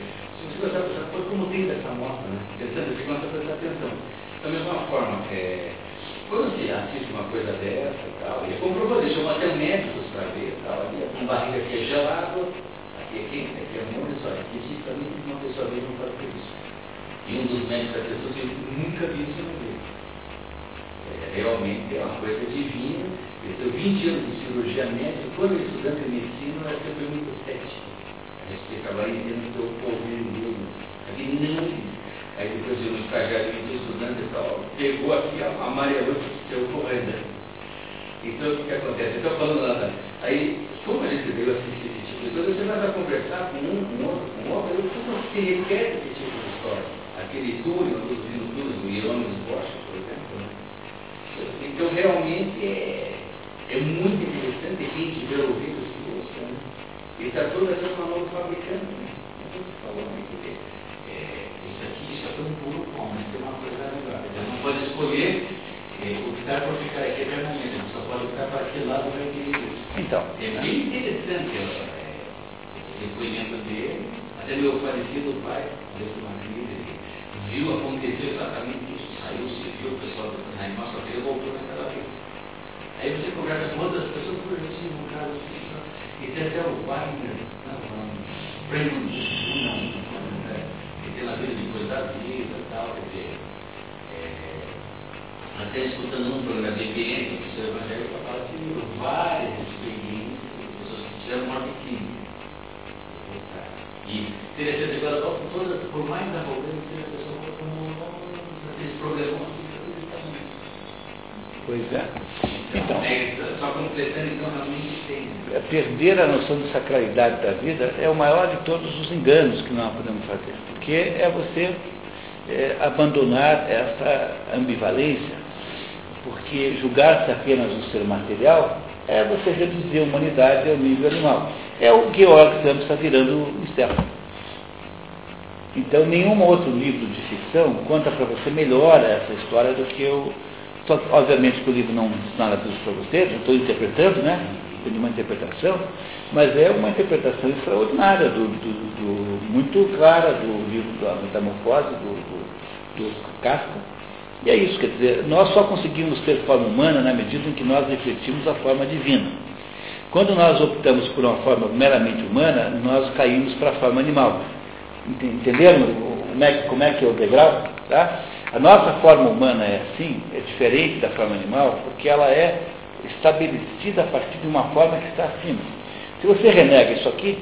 Coisa, como tem dessa moto, né? Interessante, você começa a prestar atenção. Da mesma forma, é, quando se assiste uma coisa dessa e tal, ele comprovou, deixou até médicos para ver e tal, ali, com barriga aqui é gelado, aqui é quente, aqui é muito, só especificamente uma pessoa mesmo para ter isso. E um dos médicos da pessoa disse, nunca vi isso na vida. É, realmente é uma coisa divina. Ele teve 20 anos de cirurgia médica, quando ele estudante de medicina, era sempre muito cético. A gente ficava aí dentro do povo mesmo. Aqui não Aí depois de um estagiário de estudante e tal, pegou aqui, e saiu correndo. Então o que, que acontece? Estou falando lá, aí, como a gente veio assistir esse tipo de coisa, você vai conversar com um, com outro, com outro, eu como se repete esse tipo de história. Aquele túnel dos minutos do Iones Bosch, por exemplo. Né? Então realmente é, é muito interessante quem tiver ouvido os cursos, né? E está toda essa mão do fabricante, né? Não estou falando aqui isso é tão puro como, mas tem uma coisa melhor. Ele não pode escolher eh, optar por ficar aqui eternamente, ele só pode optar para aquele lado vai querer isso. Então. É bem interessante é, esse depoimento dele, até meu falecido pai, Deus uma ele viu acontecer exatamente isso, saiu, se viu o pessoal do animal, só que ele voltou naquela vez. Aí você conversa com outras pessoas, por exemplo, no caso, e tem até o Wagner, não, não, Brandon, não, pela vida depois da vida e tal, quer é, até escutando um programa de BPM, o seu Evangelho fala que várias experiências de pessoas que tiveram morte clínica. E interessante agora, todas, por mais arrogante que a pessoa como esse problema Pois é. Então, é, só completando, então, realmente tem. É, perder a noção de sacralidade da vida é o maior de todos os enganos que nós podemos fazer. Porque é você é, abandonar essa ambivalência, porque julgar-se apenas um ser material é você reduzir a humanidade ao nível animal. É o que Georg Sam está virando externo. Então, nenhum outro livro de ficção conta para você melhor essa história do que o só obviamente, que o livro não ensina tudo para você, não estou interpretando, né? Tem uma interpretação, mas é uma interpretação extraordinária, do, do, do, muito clara do livro da Metamorfose, do, do, do Kafka. E é isso, quer dizer, nós só conseguimos ter forma humana na medida em que nós refletimos a forma divina. Quando nós optamos por uma forma meramente humana, nós caímos para a forma animal. Entenderam como é, como é que é o degrau? Tá? A nossa forma humana é assim, é diferente da forma animal, porque ela é estabelecida a partir de uma forma que está acima. Se você renega isso aqui,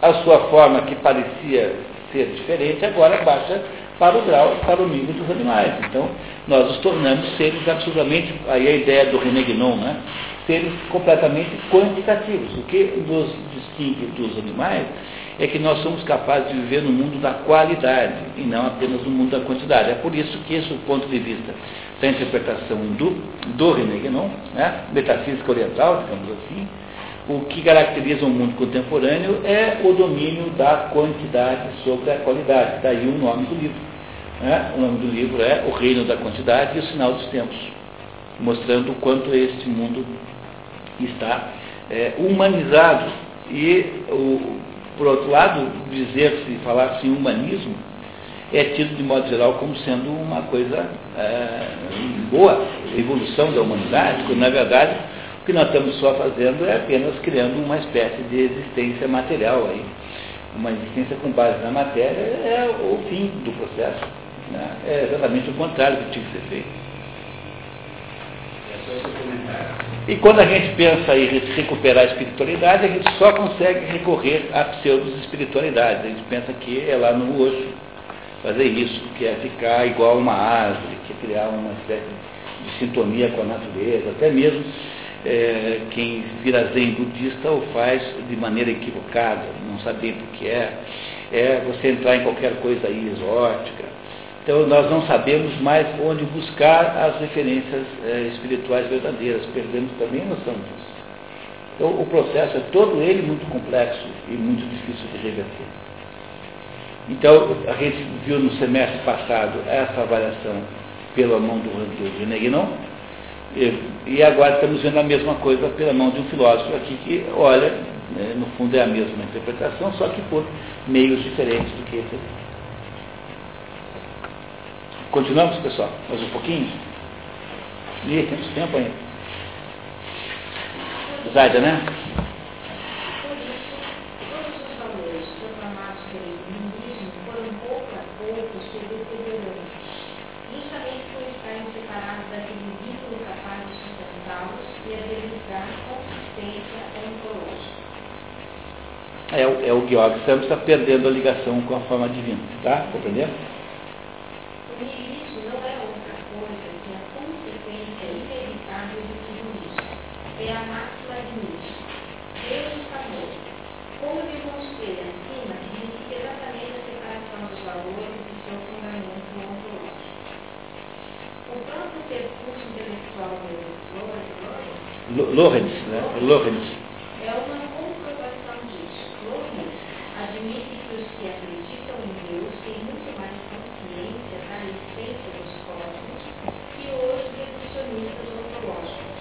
a sua forma que parecia ser diferente, agora baixa para o grau, para o nível dos animais. Então, nós nos tornamos seres absolutamente, aí a ideia do René né? seres completamente quantitativos. O que nos distingue dos animais é que nós somos capazes de viver no mundo da qualidade e não apenas no mundo da quantidade. É por isso que esse é o ponto de vista da interpretação do, do René Guénon, né? metafísica oriental, digamos assim, o que caracteriza o mundo contemporâneo é o domínio da quantidade sobre a qualidade. Daí o nome do livro. Né? O nome do livro é O Reino da Quantidade e o Sinal dos Tempos, mostrando o quanto este mundo está é, humanizado. E, o, por outro lado, dizer-se, falar-se em humanismo, é tido de modo geral como sendo uma coisa é, boa, evolução da humanidade, quando na verdade o que nós estamos só fazendo é apenas criando uma espécie de existência material aí. Uma existência com base na matéria é o fim do processo. Né? É exatamente o contrário do que tinha que ser feito. E quando a gente pensa em recuperar a espiritualidade, a gente só consegue recorrer à pseudo-espiritualidade. A gente pensa que é lá no osso fazer isso, que é ficar igual uma árvore, que é criar uma espécie de sintonia com a natureza, até mesmo é, quem vira zen budista o faz de maneira equivocada, não sabendo o que é. É você entrar em qualquer coisa aí exótica. Então nós não sabemos mais onde buscar as referências é, espirituais verdadeiras, perdemos também a noção disso. Então o processo é todo ele muito complexo e muito difícil de reverter. Então a gente viu no semestre passado essa avaliação pela mão do, do René Guénon, e, agora estamos vendo a mesma coisa pela mão de um filósofo aqui que olha, né, no fundo é a mesma interpretação, só que por meios diferentes do que esse. Continuamos, pessoal? Mais um pouquinho? E temos tempo ainda. Zaida, né? é, é o Georg Santos está perdendo a ligação com a forma divina. Tá? Compreendendo? O niilismo não é outra coisa que a consequência inevitável do niilismo. É a máxima de Nietzsche. Deus está morto. Como demonstrei acima, significa exatamente a separação dos valores e seu fundamento ontológico. O próprio percurso intelectual do Lorenz, né? Lorenz. É uma admite que os que acreditam em Deus têm muito mais consciência da essência dos cosmos que os reducionistas ontológicos,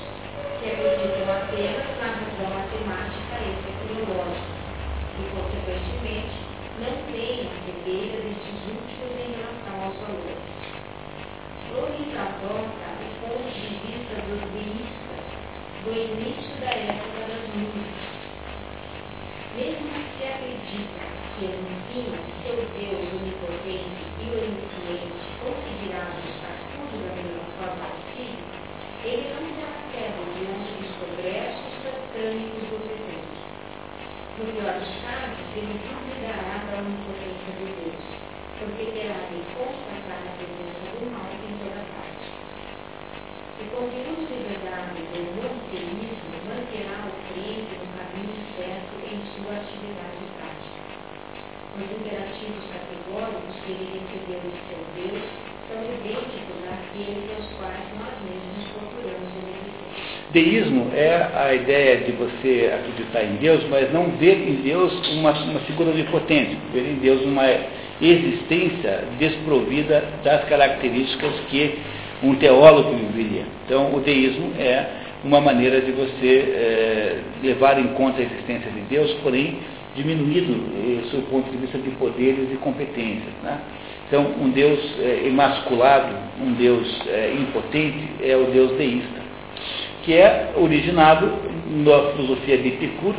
que acreditam apenas na razão matemática e tecnológica, e, consequentemente, não têm a cegueira destes últimos em relação aos valores. Lourdes adota o ponto de vista dos deístas do início da época das músicas, mesmo que se acredita enfim seu Deus onipotente e onisciente conseguirá buscar tudo da mesma forma possível, ele não se apega diante dos progressos satânicos do presente. No pior dos casos, ele duvidará da onipotência de Deus, porque terá de constatar a presença do mal em toda parte. O conteúdo de verdade do monoteísmo manterá o crente no caminho certo em sua atividade prática. Os imperativos categóricos que ele recebeu de seu Deus são idênticos àqueles aos quais nós mesmos procuramos obedecer. Deísmo é a ideia de você acreditar em Deus, mas não ver em Deus uma, uma figura onipotente, ver em Deus uma existência desprovida das características que um teólogo viveria. Então, o deísmo é uma maneira de você é, levar em conta a existência de Deus, porém diminuído sob o ponto de vista de poderes e competências. Né? Então, um Deus é, emasculado, um Deus é, impotente, é o Deus deísta, que é originado na filosofia de Epicuro,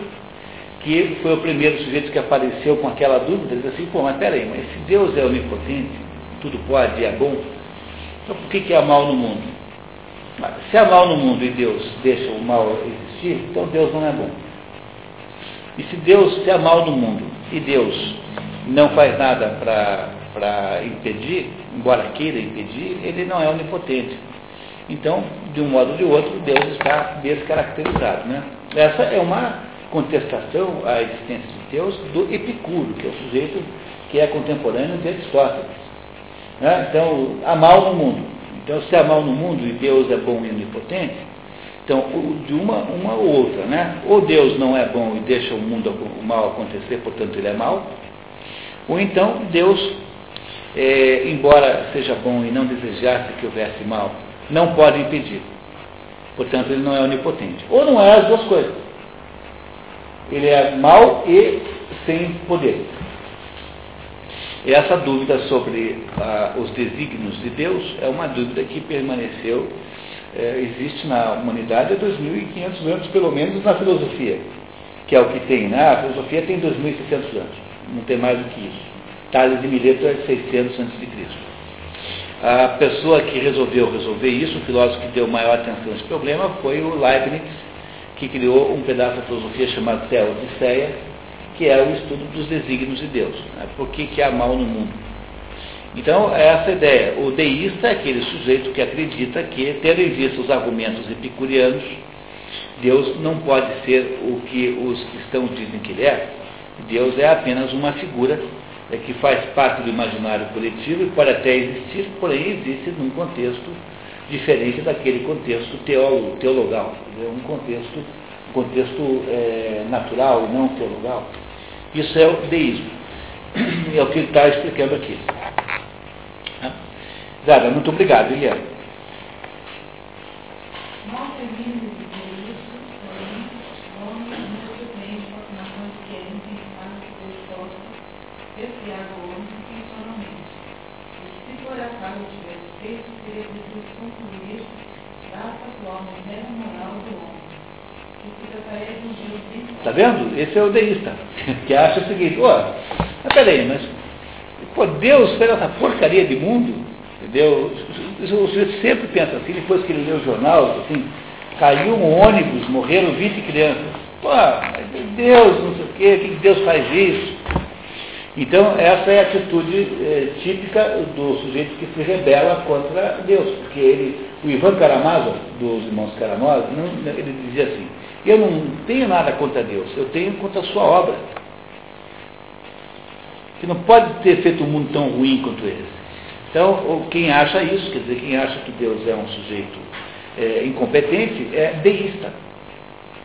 que foi o primeiro sujeito que apareceu com aquela dúvida, diz assim, pô, mas peraí, mas se Deus é onipotente, tudo pode é bom, então, por que, que há mal no mundo? Se há mal no mundo e Deus deixa o mal existir, então Deus não é bom. E se Deus, se há mal no mundo e Deus não faz nada para impedir, embora queira impedir, ele não é onipotente. Então, de um modo ou de outro, Deus está descaracterizado. Né? Essa é uma contestação à existência de Deus do Epicuro, que é o sujeito que é contemporâneo de Aristóteles. Né? Então, há mal no mundo. Então, se há mal no mundo e Deus é bom e onipotente, então, de uma, uma ou outra, né? Ou Deus não é bom e deixa o mundo o mal acontecer, portanto ele é mal, ou então Deus, é, embora seja bom e não desejasse que houvesse mal, não pode impedir. Portanto, ele não é onipotente. Ou não é as duas coisas. Ele é mal e sem poder. Essa dúvida sobre ah, os desígnios de Deus é uma dúvida que permaneceu, é, existe na humanidade há 2.500 anos, pelo menos na filosofia, que é o que tem. Né? A filosofia tem 2.600 anos, não tem mais do que isso. Tales de Mileto é 600 a.C. A pessoa que resolveu resolver isso, o filósofo que deu maior atenção a esse problema, foi o Leibniz, que criou um pedaço da filosofia chamado Teodiceia, que é o estudo dos desígnios de Deus. Né? Por que, que há mal no mundo? Então, é essa ideia. O deísta é aquele sujeito que acredita que, tendo em vista os argumentos epicurianos, Deus não pode ser o que os cristãos dizem que ele é. Deus é apenas uma figura é que faz parte do imaginário coletivo e pode até existir, porém existe num contexto diferente daquele contexto teólogo, teologal, é um contexto, um contexto é, natural e não teologal. Isso é o deísmo. É o que ele está explicando aqui. Zara, muito obrigado, Eliane. Está vendo? Esse é o deísta, que acha o seguinte, ó, mas peraí, mas pô, Deus fez essa porcaria de mundo, entendeu? O sujeito sempre pensa assim, depois que ele lê o jornal, assim, caiu um ônibus, morreram 20 crianças. Pô, Deus, não sei o quê, que Deus faz isso? Então, essa é a atitude é, típica do sujeito que se rebela contra Deus, porque ele, o Ivan Karamazov, dos irmãos Karamazov, ele dizia assim, eu não tenho nada contra Deus, eu tenho contra a sua obra. Que não pode ter feito um mundo tão ruim quanto esse. Então, quem acha isso, quer dizer, quem acha que Deus é um sujeito é, incompetente, é deísta.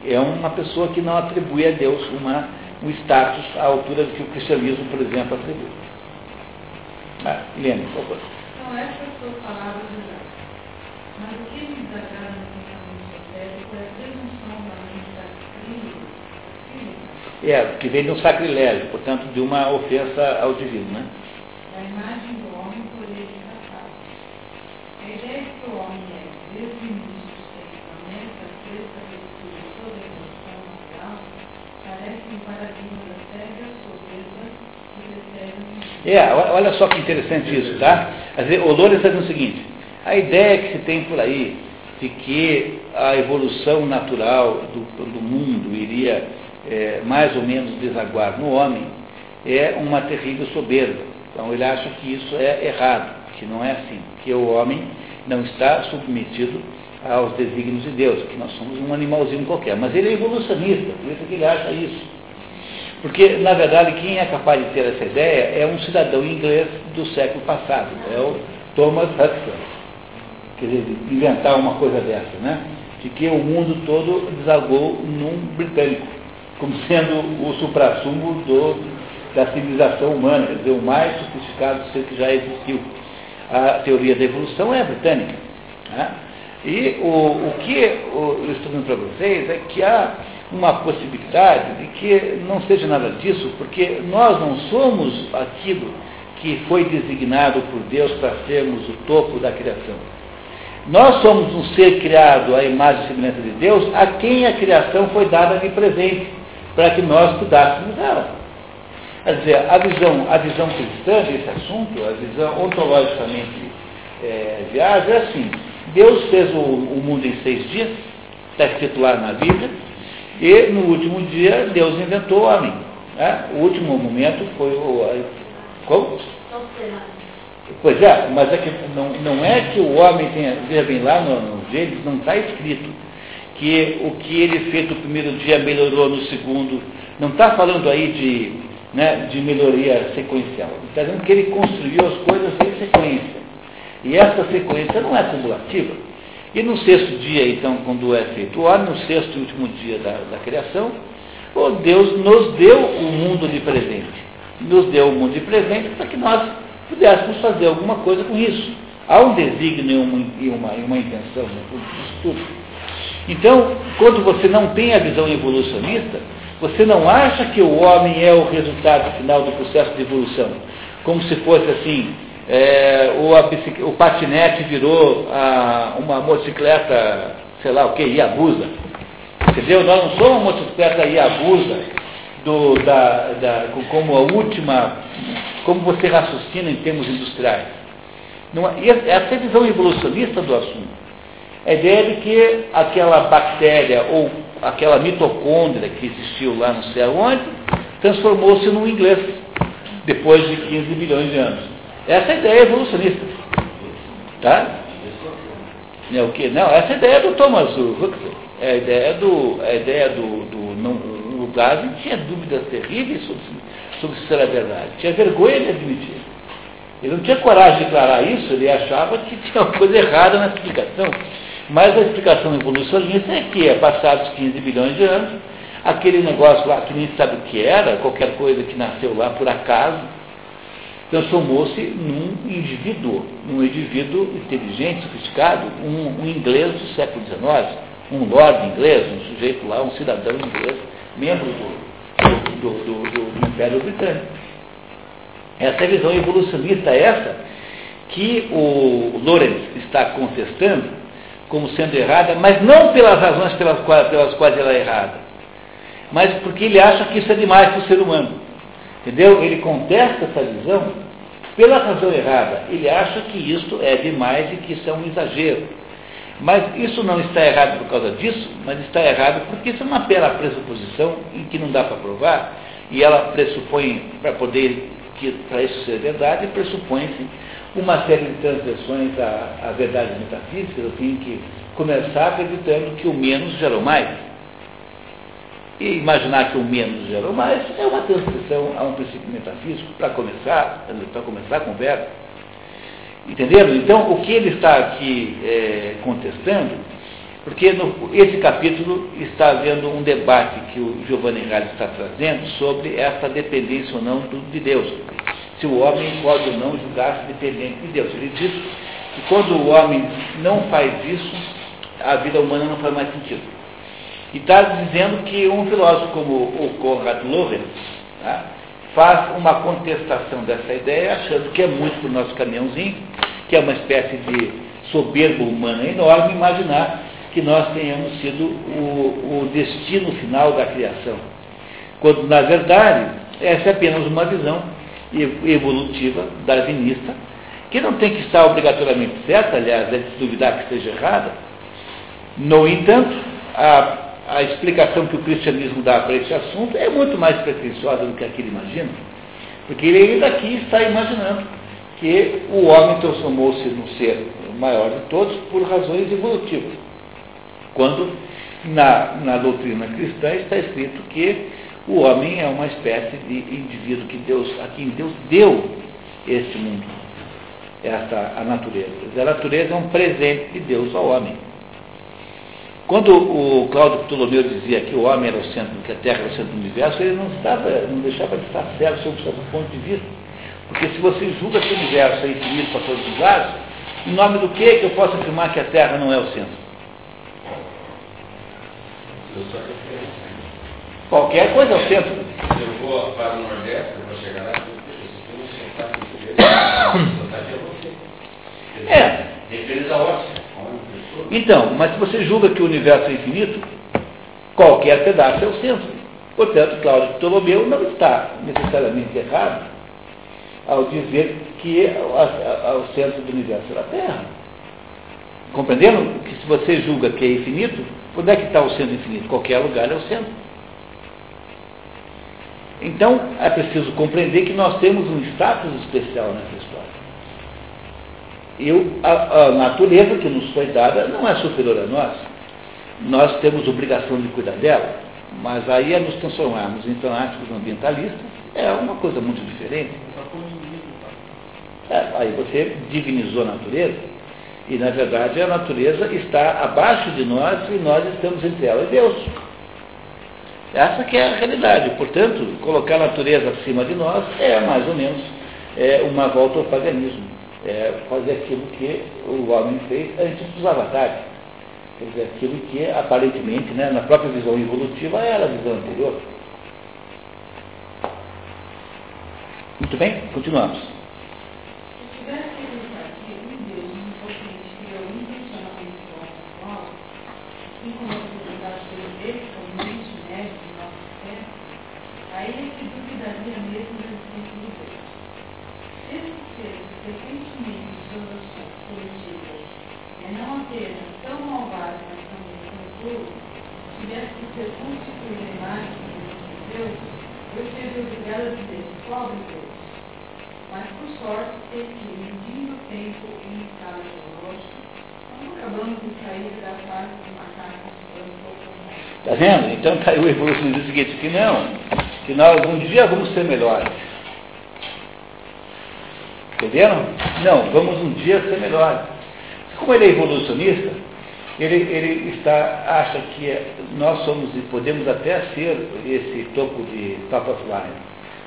É uma pessoa que não atribui a Deus uma, um status à altura do que o cristianismo, por exemplo, atribui. Ah, Helene, por favor. Então, essas suas palavras Mas o que me desagrada no pensamento esotérico é a presunção da é, que vem de um sacrilégio, portanto, de uma ofensa ao divino, né? A imagem do homem por ele tratado. A ideia de que o homem é, desde o início sexualmente, a sexta ruptura sobre a condição natural, parece um paradigma da cega soberba que recebe É, olha só que interessante isso, tá? O Lourdes está dizendo o seguinte, a ideia que se tem por aí de que a evolução natural do, do mundo iria é, mais ou menos desaguar no homem é uma terrível soberba. Então ele acha que isso é errado, que não é assim, que o homem não está submetido aos desígnios de Deus, que nós somos um animalzinho qualquer. Mas ele é evolucionista, por isso que ele acha isso. Porque, na verdade, quem é capaz de ter essa ideia é um cidadão inglês do século passado, é o Thomas Huxley quer dizer, inventar uma coisa dessa, né? De que o mundo todo desagou num britânico, como <laughs> sendo o suprassumo do, da civilização humana, quer dizer, o mais sofisticado ser que já existiu. A teoria da evolução é britânica. Né? E o, o que eu estou dizendo para vocês é que há uma possibilidade de que não seja nada disso, porque nós não somos aquilo que foi designado por Deus para sermos o topo da criação. Nós somos um ser criado à imagem e semelhança de Deus, a quem a criação foi dada de presente, para que nós cuidássemos dela. Quer dizer, a visão, a visão cristã desse assunto, a visão ontologicamente é, viável, é assim. Deus fez o, o mundo em seis dias, está escrito lá na Bíblia, e no último dia Deus inventou o homem. Né? O último momento foi o. Como? Pois é, mas é que não, não é que o homem tenha, veja bem, lá no, no Gênesis não está escrito que o que ele fez no primeiro dia melhorou no segundo. Não está falando aí de, né, de melhoria sequencial. Está dizendo que ele construiu as coisas em sequência. E essa sequência não é cumulativa. E no sexto dia, então, quando é feito o homem, no sexto e último dia da, da criação, o Deus nos deu o mundo de presente. Nos deu o mundo de presente para que nós pudéssemos fazer alguma coisa com isso. Há um desígnio e uma, uma, intenção nisso tudo. Então, quando você não tem a visão evolucionista, você não acha que o homem é o resultado final do processo de evolução. Como se fosse assim, é, o, a, o, patinete virou a, uma motocicleta, sei lá o que, Iabusa. Entendeu? Nós não somos uma motocicleta Iabusa do, da, da, como a última, como você raciocina em termos industriais. Não, essa é a visão evolucionista do assunto. A ideia de que aquela bactéria ou aquela mitocôndria que existiu lá no céu onde transformou-se num inglês depois de 15 milhões de anos. Essa é a ideia evolucionista. Tá? É o que? Não, essa é a ideia do Thomas Huxley. É a ideia do, é a ideia do, do não, o Darwin tinha dúvidas terríveis sobre, sobre se era verdade. Tinha vergonha de admitir. Ele não tinha coragem de declarar isso, ele achava que tinha uma coisa errada na explicação. Mas a explicação evolucionista é que, é passados 15 bilhões de anos, aquele negócio lá que nem sabe o que era, qualquer coisa que nasceu lá por acaso, transformou-se num indivíduo, num indivíduo inteligente, sofisticado, um, um, inglês do século XIX, um lord inglês, um sujeito lá, um cidadão inglês, membro do, do, do, do Império Britânico. Essa é a visão evolucionista, essa que o Lorenz está contestando, como sendo errada, mas não pelas razões pelas quais, pelas quais ela é errada, mas porque ele acha que isso é demais para o ser humano. Entendeu? Ele contesta essa visão pela razão errada. Ele acha que isso é demais e que isso é um exagero. Mas isso não está errado por causa disso, mas está errado porque isso é uma bela pressuposição em que não dá para provar, e ela pressupõe, para poder, para isso ser verdade, pressupõe-se uma série de transgressões à, à verdade metafísica, eu tenho que começar acreditando que o menos gerou mais. E imaginar que o menos gerou mais é uma transgressão a um princípio metafísico, para começar, para começar a conversa. Entenderam? Então, o que ele está aqui é, contestando, porque no, esse capítulo está havendo um debate que o Giovanni Reale está trazendo sobre essa dependência ou não de Deus se o homem pode ou não julgar-se dependente de Deus. Ele diz que quando o homem não faz isso, a vida humana não faz mais sentido. E está dizendo que um filósofo como o Konrad Lorenz tá, faz uma contestação dessa ideia, achando que é muito para o nosso caminhãozinho, que é uma espécie de soberba humana enorme, imaginar que nós tenhamos sido o, o destino final da criação. Quando, na verdade, essa é apenas uma visão evolutiva, darwinista, que não tem que estar obrigatoriamente certa, aliás, é de duvidar que esteja errada. No entanto, a, a explicação que o cristianismo dá para esse assunto é muito mais pretensiosa do que aquele imagina, porque ele ainda aqui está imaginando que o homem transformou-se no ser maior de todos por razões evolutivas, quando na, na doutrina cristã está escrito que o homem é uma espécie de indivíduo que Deus, a quem Deus deu este mundo, esta a natureza. A natureza é um presente de Deus ao homem. Quando o Cláudio Ptolomeu dizia que o homem era o centro, que a Terra era o centro do universo, ele não, estava, não deixava de estar certo sob o seu ponto de vista. Porque se você julga que o universo é infinito para todos os lados, em nome do que, que eu posso afirmar que a Terra não é o centro? Qualquer coisa é o centro. Eu vou para o Nordeste, eu vou chegar lá, <coughs> É. Referência óssea. Então, mas se você julga que o universo é infinito, qualquer pedaço é o centro. Portanto, Cláudio Ptolomeu não está necessariamente errado ao dizer que o centro do universo é a Terra. Compreendendo que se você julga que é infinito, onde é que está o centro infinito? Qualquer lugar é o centro. Então, é preciso compreender que nós temos um status especial nessa. E a, a natureza que nos foi dada não é superior a nós. Nós temos obrigação de cuidar dela, mas aí é nos transformarmos em fanáticos ambientalistas é uma coisa muito diferente. É, aí você divinizou a natureza e, na verdade, a natureza está abaixo de nós e nós estamos entre ela e Deus. Essa que é a realidade. Portanto, colocar a natureza acima de nós é mais ou menos é, uma volta ao paganismo. É fazer aquilo que o homem fez antes dos avatares. Quer dizer, aquilo que aparentemente, né, na própria visão evolutiva, era a visão anterior. Muito bem? Continuamos. Tivesse que ser constituída a imagem de Deus, eu seria obrigada a dizer, pobre Deus. Mas, por sorte, sei que, medindo o tempo e em escala geológica, nós acabamos de sair da fase de macacos Está vendo? Então está aí o evolucionismo seguinte, que não, que nós um dia vamos ser melhores. Entenderam? Não, vamos um dia ser melhores. Como ele é evolucionista, ele, ele está, acha que nós somos e podemos até ser esse topo de top of line.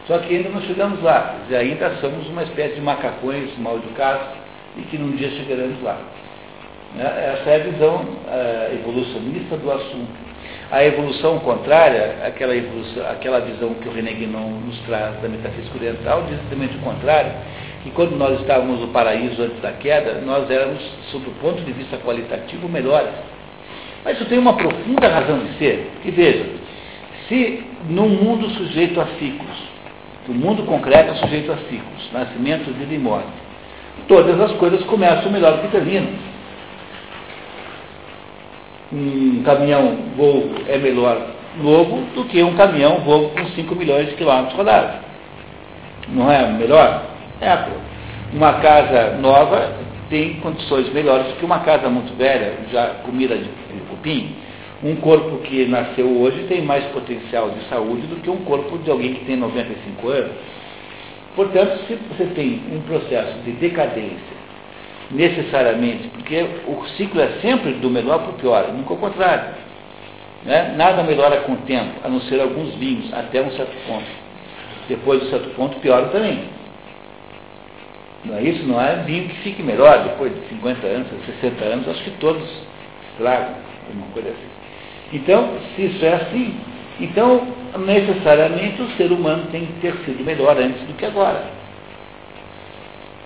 Só que ainda não chegamos lá. E ainda somos uma espécie de macacões mal educados e que num dia chegaremos lá. Né? Essa é a visão uh, evolucionista do assunto. A evolução contrária, aquela, evolução, aquela visão que o René Guinon nos traz da metafísica oriental, diz exatamente o contrário, que quando nós estávamos no paraíso antes da queda, nós éramos, sob o ponto de vista qualitativo, melhores. Mas isso tem uma profunda razão de ser. Que veja, se num mundo sujeito a ciclos, o mundo concreto é sujeito a ciclos, nascimento, vida e morte, todas as coisas começam melhor do que terminam. Um caminhão Volvo é melhor novo do que um caminhão Volvo com 5 milhões de quilômetros rodados. Não é melhor? É, uma casa nova tem condições melhores do que uma casa muito velha, já comida de, cupim. Um corpo que nasceu hoje tem mais potencial de saúde do que um corpo de alguém que tem 95 anos. Portanto, se você tem um processo de decadência, necessariamente, porque o ciclo é sempre do melhor para o pior, nunca o contrário. Né? Nada melhora com o tempo, a não ser alguns vinhos, até um certo ponto. Depois de um certo ponto, piora também. Não é isso? Não é vinho que fique melhor depois de 50 anos, 60 anos, acho que todos tragam alguma coisa assim. Então, se isso é assim, então necessariamente o ser humano tem que ter sido melhor antes do que agora.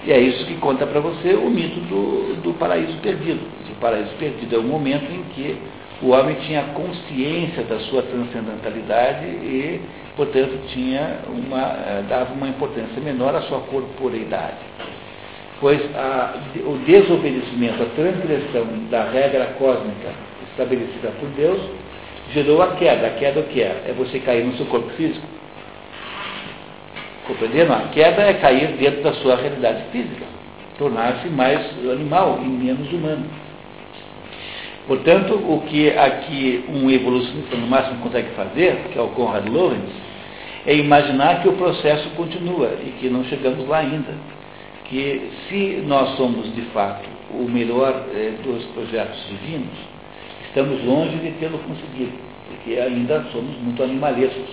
E é isso que conta para você o mito do, do paraíso perdido. O paraíso perdido é o momento em que o homem tinha consciência da sua transcendentalidade e, portanto, tinha uma, eh, dava uma importância menor à sua corporeidade. Pois a, o desobedecimento, a transgressão da regra cósmica estabelecida por Deus, gerou a queda. A queda o que é? É você cair no seu corpo físico. Compreendendo? A queda é cair dentro da sua realidade física, tornar-se mais animal e menos humano. Portanto, o que aqui um evolucionista no máximo consegue fazer, que é o Conrad Lorenz, é imaginar que o processo continua e que não chegamos lá ainda. Que se nós somos de fato o melhor eh, dos projetos divinos, estamos longe de tê-lo conseguido, porque ainda somos muito animalescos,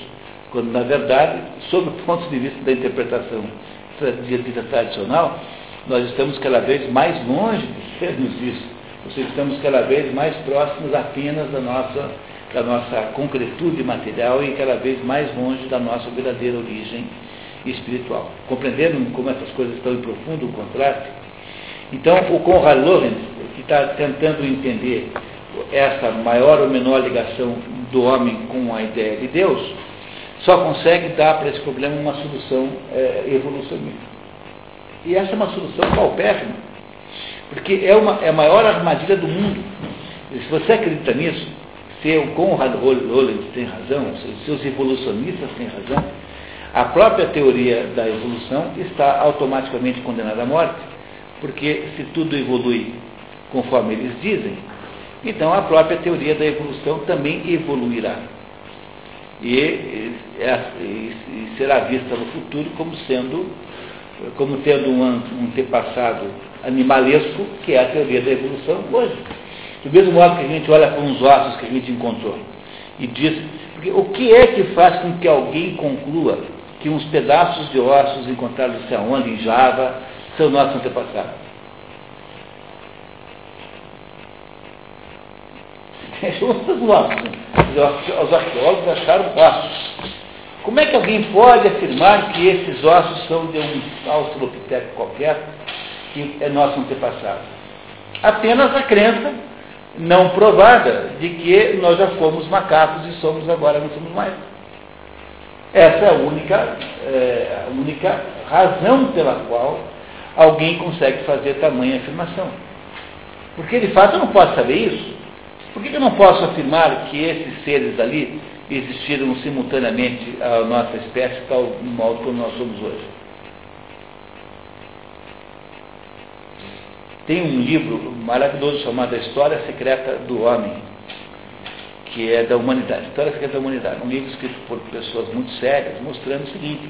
quando na verdade, <laughs> sob o ponto de vista da interpretação de vida tradicional, nós estamos cada vez mais longe de <laughs> sermos isso. Ou seja, estamos cada vez mais próximos apenas da nossa, da nossa concretude material e cada vez mais longe da nossa verdadeira origem espiritual. Compreendendo como essas coisas estão em profundo contraste? Então, o Conrad Lorenz, que está tentando entender essa maior ou menor ligação do homem com a ideia de Deus, só consegue dar para esse problema uma solução é, evolucionista. E essa é uma solução paupérrima porque é, uma, é a maior armadilha do mundo. E se você acredita nisso, se o Conrad Rollins tem razão, se os evolucionistas têm razão, a própria teoria da evolução está automaticamente condenada à morte, porque se tudo evolui conforme eles dizem, então a própria teoria da evolução também evoluirá. E, e, e será vista no futuro como sendo, como tendo um, um antepassado animalesco, que é a teoria da evolução hoje. Do mesmo modo que a gente olha para uns ossos que a gente encontrou e diz, porque o que é que faz com que alguém conclua que uns pedaços de ossos encontrados sei aonde, em Java, são nossos antepassados? <laughs> Os nossos. Os arqueólogos acharam ossos. Como é que alguém pode afirmar que esses ossos são de um australopiteco qualquer, que é nosso antepassado? Apenas a crença não provada de que nós já fomos macacos e somos agora não somos mais. Essa é a única, é, a única razão pela qual alguém consegue fazer tamanha afirmação. Porque de fato eu não posso saber isso. Por que eu não posso afirmar que esses seres ali existiram simultaneamente à nossa espécie, tal modo como nós somos hoje? Tem um livro maravilhoso chamado A História Secreta do Homem, que é da humanidade. História Secreta da Humanidade. Um livro escrito por pessoas muito sérias, mostrando o seguinte,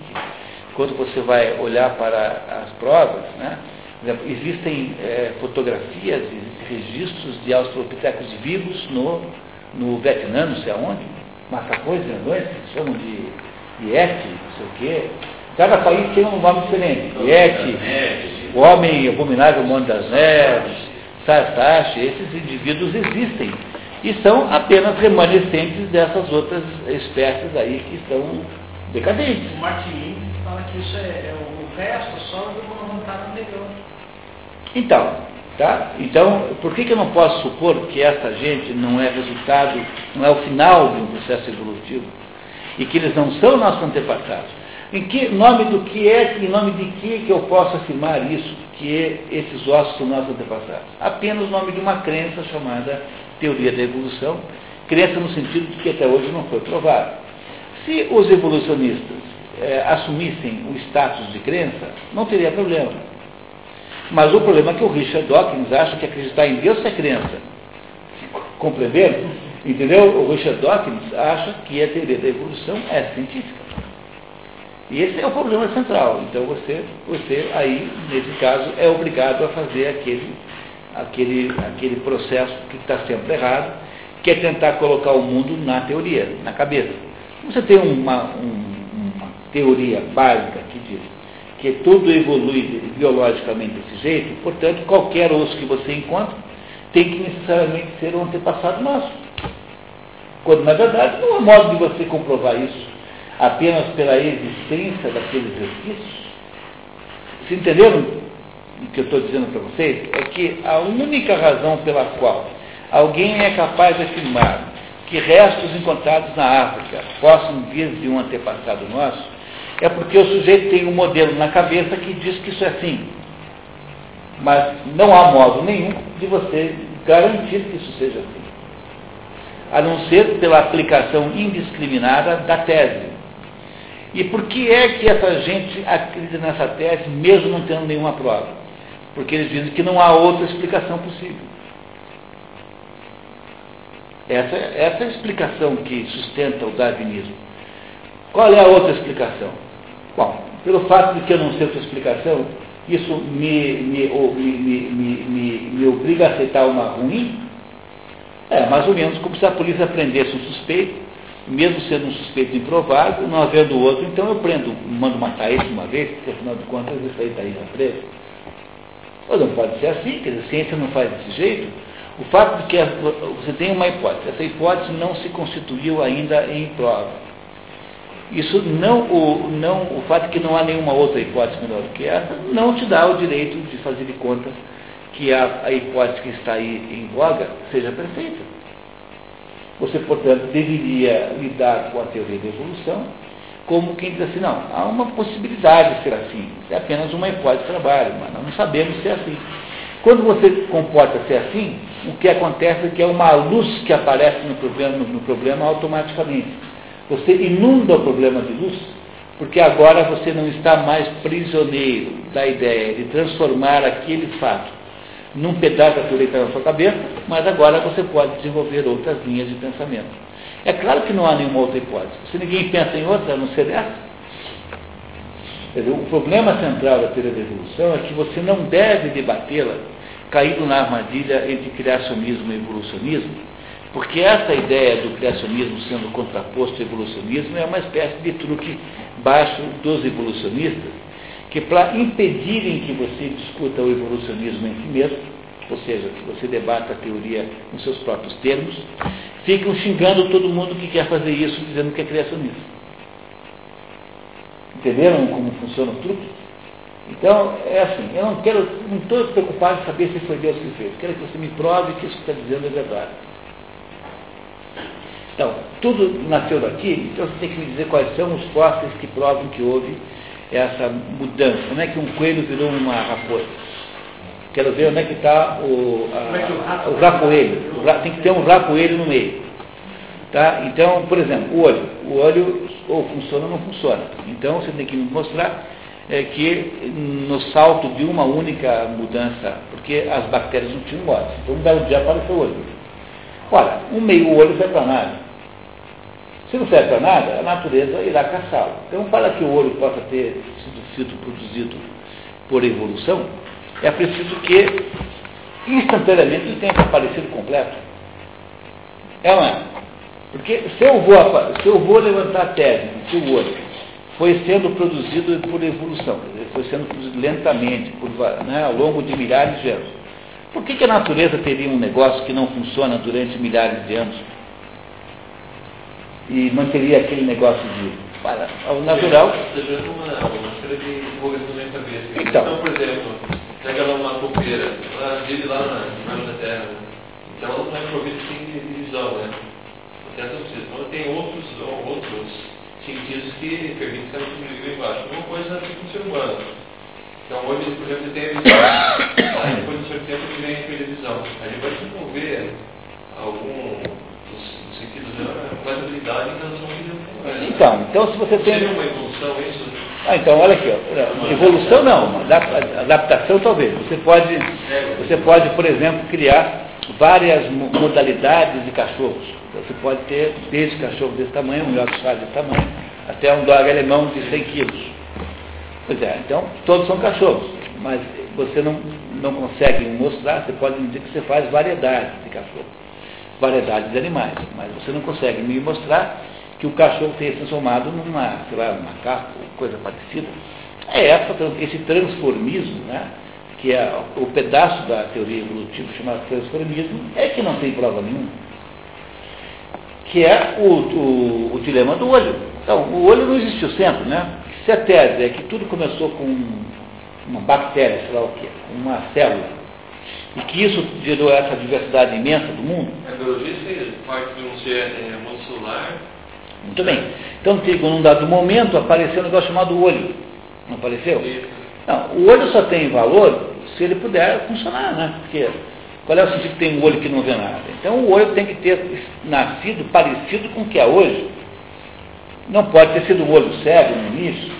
que quando você vai olhar para as provas, né, existem é, fotografias, existem registros de australopitecos vivos no, no Vietnã, não sei aonde, macacões grandões, que chamam de Yeti, não sei o quê. Cada país tem um nome diferente. Yeti, o homem abominável Monte das Neves, Sarsache, esses indivíduos existem. E são apenas remanescentes dessas outras espécies aí que estão decadentes. O Martin fala que isso é, é o resto só de uma vontade anterior. Então, tá? Então, por que, que eu não posso supor que essa gente não é resultado, não é o final de um processo evolutivo? E que eles não são nossos antepassados? Em que nome do que é, em nome de que que eu posso afirmar isso, que esses ossos são nossos antepassados? Apenas o nome de uma crença chamada teoria da evolução, crença no sentido de que até hoje não foi provado. Se os evolucionistas é, assumissem o status de crença, não teria problema. Mas o problema é que o Richard Dawkins acha que acreditar em Deus é crença. Compreenderam? Entendeu? O Richard Dawkins acha que a teoria da evolução é científica. E esse é o problema central. Então você, você aí, nesse caso, é obrigado a fazer aquele, aquele, aquele processo que está sempre errado, que é tentar colocar o mundo na teoria, na cabeça. Você tem uma, um, uma teoria básica que diz que tudo evolui biologicamente desse jeito, portanto, qualquer osso que você encontra tem que necessariamente ser um antepassado nosso. Quando, na verdade, não há modo de você comprovar isso apenas pela existência daqueles resquícios? Se entenderam o que eu estou dizendo para vocês? É que a única razão pela qual alguém é capaz de afirmar que restos encontrados na África possam vir de um antepassado nosso é porque o sujeito tem um modelo na cabeça que diz que isso é assim. Mas não há modo nenhum de você garantir que isso seja assim. A não ser pela aplicação indiscriminada da tese. E por que é que essa gente acredita nessa tese, mesmo não tendo nenhuma prova? Porque eles dizem que não há outra explicação possível. Essa, essa é a explicação que sustenta o darwinismo. Qual é a outra explicação? Bom, pelo fato de que eu não sei outra explicação, isso me, me, me, me, obriga a aceitar uma ruim? É, mais ou menos como se a polícia prendesse um suspeito mesmo sendo um suspeito improvável, não havendo outro, então eu prendo, mando matar esse uma vez, porque afinal de contas isso aí está aí na preso. Ou não pode ser assim, quer dizer, a ciência não faz desse jeito. O fato de que você tem uma hipótese, essa hipótese não se constituiu ainda em prova. Isso não, o, não, o fato de que não há nenhuma outra hipótese melhor do que essa, não te dá o direito de fazer de conta que a, a hipótese que está aí em voga seja perfeita. Você, portanto, deveria lidar com a teoria da evolução como quem diz assim, não, há uma possibilidade de ser assim, é apenas uma hipótese de trabalho, mas nós não sabemos se é assim. Quando você comporta ser assim, o que acontece é que é uma luz que aparece no problema, no, problema automaticamente. Você inunda o problema de luz, Porque agora você não está mais prisioneiro da ideia de transformar aquele fato num pedaço da na sua cabeça, mas agora você pode desenvolver outras linhas de pensamento. É claro que não há nenhuma outra hipótese. Se ninguém pensa em outra, a não ser essa. Dizer, o problema central da teoria da evolução é que você não deve debatê-la caído na armadilha entre criacionismo e evolucionismo, porque essa ideia do criacionismo sendo contraposto ao evolucionismo é uma espécie de truque baixo dos evolucionistas, que para impedirem que você discuta o evolucionismo em si mesmo, ou seja, que você debata a teoria nos seus próprios termos, ficam xingando todo mundo que quer fazer isso, dizendo que é criacionista. Entenderam como funciona o truque? Então, é assim, eu não quero, não estou preocupado em saber se foi Deus que fez. Quero que você me prove que isso que está dizendo é verdade. Então, tudo nasceu daqui, então você tem que me dizer quais são os fósseis que provam que houve essa mudança. Como é que um coelho virou uma raposa? Quero ver onde é que está o, a, o rapoelho. Tem que ter um rapoelho no meio. Tá? Então, por exemplo, o olho. O olho ou funciona ou não funciona. Então, você tem que mostrar é, que no salto de uma única mudança, porque as bactérias não tinham olhos. Então, um belo dia apareceu o olho. Ora, um meio olho serve para nada. Se não serve para nada, a natureza irá caçá-lo. Então, para que o olho possa ter sido produzido por evolução, é preciso que instantaneamente ele tenha aparecido completo. É ou não é? Porque se eu vou, se eu vou levantar a tese que o olho foi sendo produzido por evolução, foi sendo produzido lentamente, por, né, ao longo de milhares de anos, por que, que a natureza teria um negócio que não funciona durante milhares de anos? e manteria aquele negócio de para ao natural. De cabeça. Então, então, por exemplo, pega lá uma copeira, ela vive lá na, na Terra, então ela não está provida de visão, né? Então tem outros, outros sentidos que permitem que ela sobreviva embaixo. Uma coisa é com o ser humano. Então hoje, por exemplo, tem a visão, aí depois do seu tempo ele vem a perder a visão. Aí ele vai desenvolver algum então, então se você tem. uma evolução isso? Ah, então olha aqui, ó. evolução não, adaptação talvez. Você pode, você pode, por exemplo, criar várias modalidades de cachorros. Você pode ter desde cachorro desse tamanho, um Yorkshire desse tamanho, até um dog alemão de 100 quilos. Pois é, então todos são cachorros, mas você não, não consegue mostrar, você pode dizer que você faz variedades de cachorros variedade de animais, mas você não consegue me mostrar que o cachorro tenha se transformado numa, sei lá, um macaco, coisa parecida. É essa, esse transformismo, né, que é o pedaço da teoria evolutiva chamado transformismo, é que não tem prova nenhuma. Que é o, o, o dilema do olho. Então, o olho não existiu sempre, né? Se a tese é que tudo começou com uma bactéria, sei lá o quê, uma célula, e que isso gerou essa diversidade imensa do mundo. A biologia seria parte de um ser é, monocelular. Muito bem. Então, num dado momento, apareceu um negócio chamado olho. Não apareceu? Não, o olho só tem valor se ele puder funcionar, né? Porque qual é o sentido que tem um olho que não vê nada? Então, o olho tem que ter nascido parecido com o que é hoje. Não pode ter sido um olho cego no início.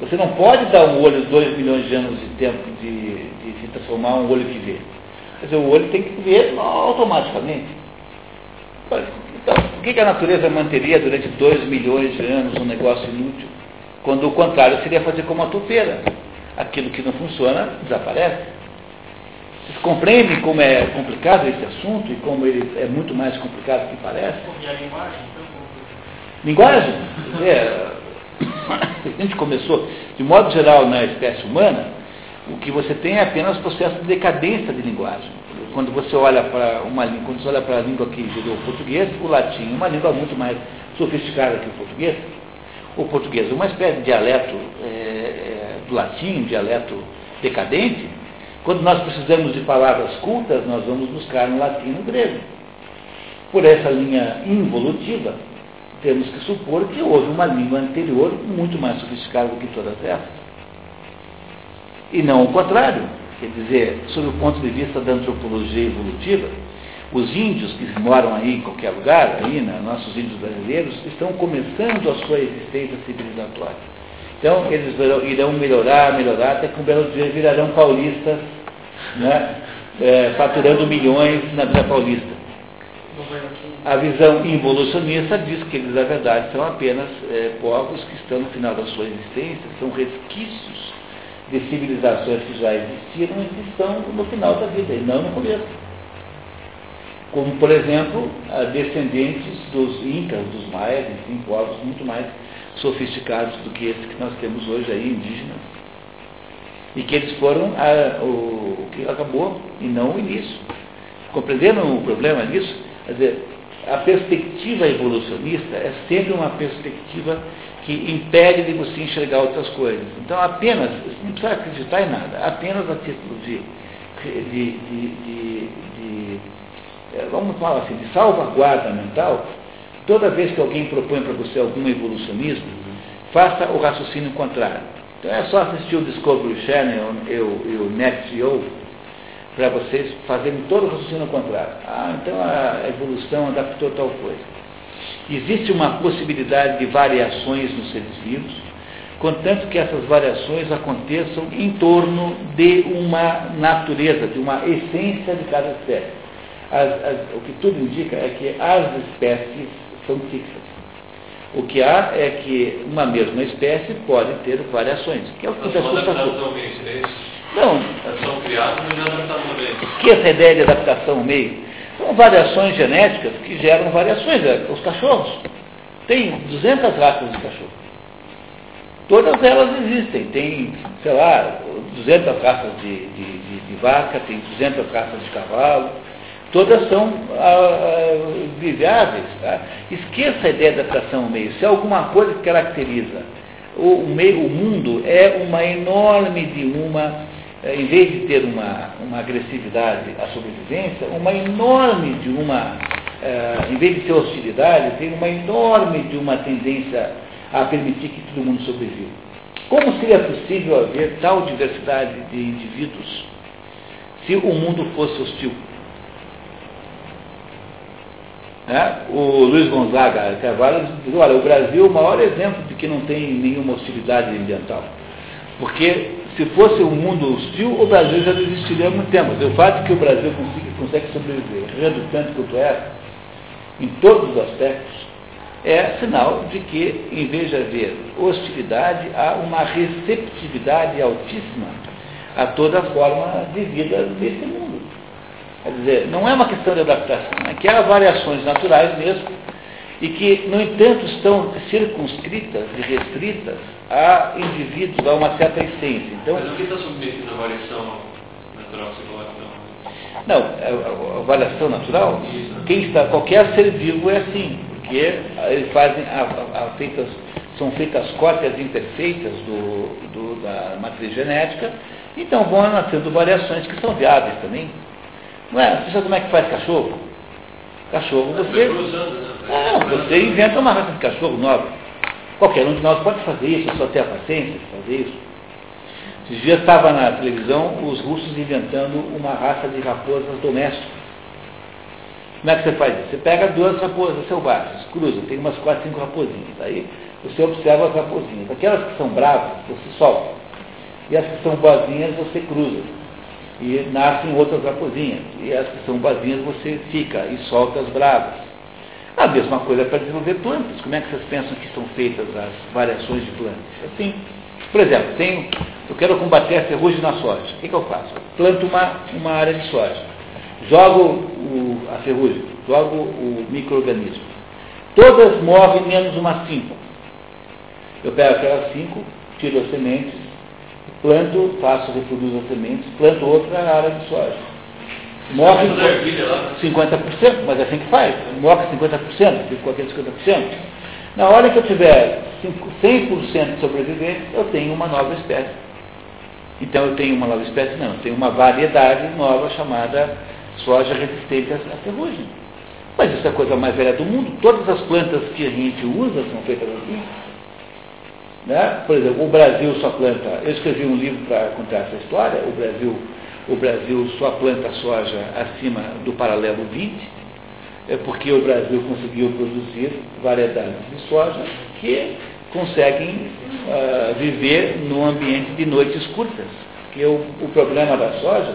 Você não pode dar um olho dois milhões de anos de tempo de, de se transformar um olho que vê. Quer dizer, o olho tem que ver automaticamente. Então, por que a natureza manteria durante 2 milhões de anos um negócio inútil? Quando o contrário seria fazer como a topeira. Aquilo que não funciona desaparece. Vocês compreendem como é complicado esse assunto e como ele é muito mais complicado do que parece? E a linguagem? Linguagem? É, <coughs> a gente começou, de modo geral, na espécie humana, o que você tem é apenas processo de decadência de linguagem. Quando você olha para uma quando você olha para a língua que gerou o português, o latim é uma língua muito mais sofisticada que o português. O português é uma espécie de dialeto é, é, do latim, um dialeto decadente. Quando nós precisamos de palavras cultas, nós vamos buscar no latim e no grego. Por essa linha involutiva, temos que supor que houve uma língua anterior muito mais sofisticada do que todas essas. E não o contrário. Quer dizer, sob o ponto de vista da antropologia evolutiva, os índios que moram aí em qualquer lugar, aí, né, nossos índios brasileiros, estão começando a sua existência civilizatória. Então, eles irão melhorar, melhorar, até que um belo dia virarão paulistas, né? É, faturando milhões na Vila Paulista. A visão involucionista diz que eles, na verdade, são apenas é, povos que estão no final da sua existência, são resquícios de civilizações que já existiram e que estão no final da vida, e não no começo. Como, por exemplo, descendentes dos incas, dos maias, enfim, povos muito mais sofisticados do que esses que nós temos hoje aí, indígenas. E que eles foram a, o, o que acabou e não o início. Compreenderam o problema disso? Quer dizer, a perspectiva evolucionista é sempre uma perspectiva que impede de você enxergar outras coisas. Então, apenas, não precisa acreditar em nada, apenas a título de, de, de, de, de é, vamos falar assim, de salvaguarda mental, toda vez que alguém propõe para você algum evolucionismo, faça o raciocínio contrário. Então é só assistir o Discovery Channel e o, e o para vocês fazerem todo o raciocínio contrário. Ah, então a evolução adaptou tal coisa. Existe uma possibilidade de variações nos seres vivos, contanto que essas variações aconteçam em torno de uma natureza, de uma essência de cada espécie. As, as, o que tudo indica é que as espécies são fixas. O que há é que uma mesma espécie pode ter variações, que é o que o Não. São meio. Esqueça a ideia de adaptação ao meio. São variações genéticas que geram variações. É, os cachorros. Tem 200 raças de cachorro. Todas elas existem. Tem, sei lá, 200 raças de, de, de, de vaca, tem 200 raças de cavalo todas são ah, viáveis. Tá? Esqueça a ideia da atração ao meio. Se é alguma coisa que caracteriza o, o, meio, o mundo, é uma enorme de uma, eh, em vez de ter uma, uma agressividade à sobrevivência, uma enorme de uma, eh, em vez de ter hostilidade, tem uma enorme de uma tendência a permitir que todo mundo sobreviva. Como seria possível haver tal diversidade de indivíduos se o mundo fosse hostil? Né? O Luiz Gonzaga Carvalho diz, olha, o Brasil é o maior exemplo de que não tem nenhuma hostilidade ambiental. Porque se fosse um mundo hostil, o Brasil já não existiria há muito tempo. O fato de que o Brasil consegue, consegue sobreviver redutante quanto é, em todos os aspectos, é sinal de que, em vez de haver hostilidade, há uma receptividade altíssima a toda forma de vida desse mundo. Quer dizer, não é uma questão de adaptação, é que há variações naturais mesmo, e que, no entanto, estão circunscritas e restritas a indivíduos, a uma certa essência. Então, Mas o que está submetido à variação natural coloca? Não, a, a, a variação natural, quem está, qualquer ser vivo é assim, porque eles fazem a, feitas, são feitas cópias imperfeitas do, do, da matriz genética, então vão nascendo variações que são viáveis também. Não é? Você sabe como é que faz cachorro? Cachorro você. Ah, você inventa uma raça de cachorro nova. Qualquer um de nós pode fazer isso, só ter a paciência de fazer isso. Esses dias estava na televisão os russos inventando uma raça de raposas domésticas. Como é que você faz isso? Você pega duas raposas selvagens, cruza, tem umas quatro, cinco raposinhas. Aí você observa as raposinhas. Aquelas que são bravas, você solta. E as que são boazinhas, você cruza e nascem outras raposinhas. E as que são vazias você fica e solta as bravas. A mesma coisa para desenvolver plantas. Como é que vocês pensam que são feitas as variações de plantas? Assim, por exemplo, tenho, eu quero combater a ferrugem na soja. O que, que eu faço? Planto uma, uma área de soja. Jogo o, a ferrugem, jogo o microorganismo. Todas morrem menos umas cinco. Eu pego aquelas cinco, tiro as sementes, planto, faço, reproduzo as sementes, planto outra área de soja. Morre 50%, mas é assim que faz. Morre 50%, fico com aqueles 50%. Na hora que eu tiver 100% de sobrevivência, eu tenho uma nova espécie. Então eu tenho uma nova espécie, não, eu tenho uma variedade nova chamada soja resistente à ferrugem. Mas isso é a coisa mais velha do mundo. Todas as plantas que a gente usa são feitas assim. Né? Por exemplo, o Brasil só planta. Eu escrevi um livro para contar essa história. O Brasil, o Brasil só planta soja acima do paralelo 20, é porque o Brasil conseguiu produzir variedades de soja que conseguem uh, viver num ambiente de noites curtas. Porque o, o problema da soja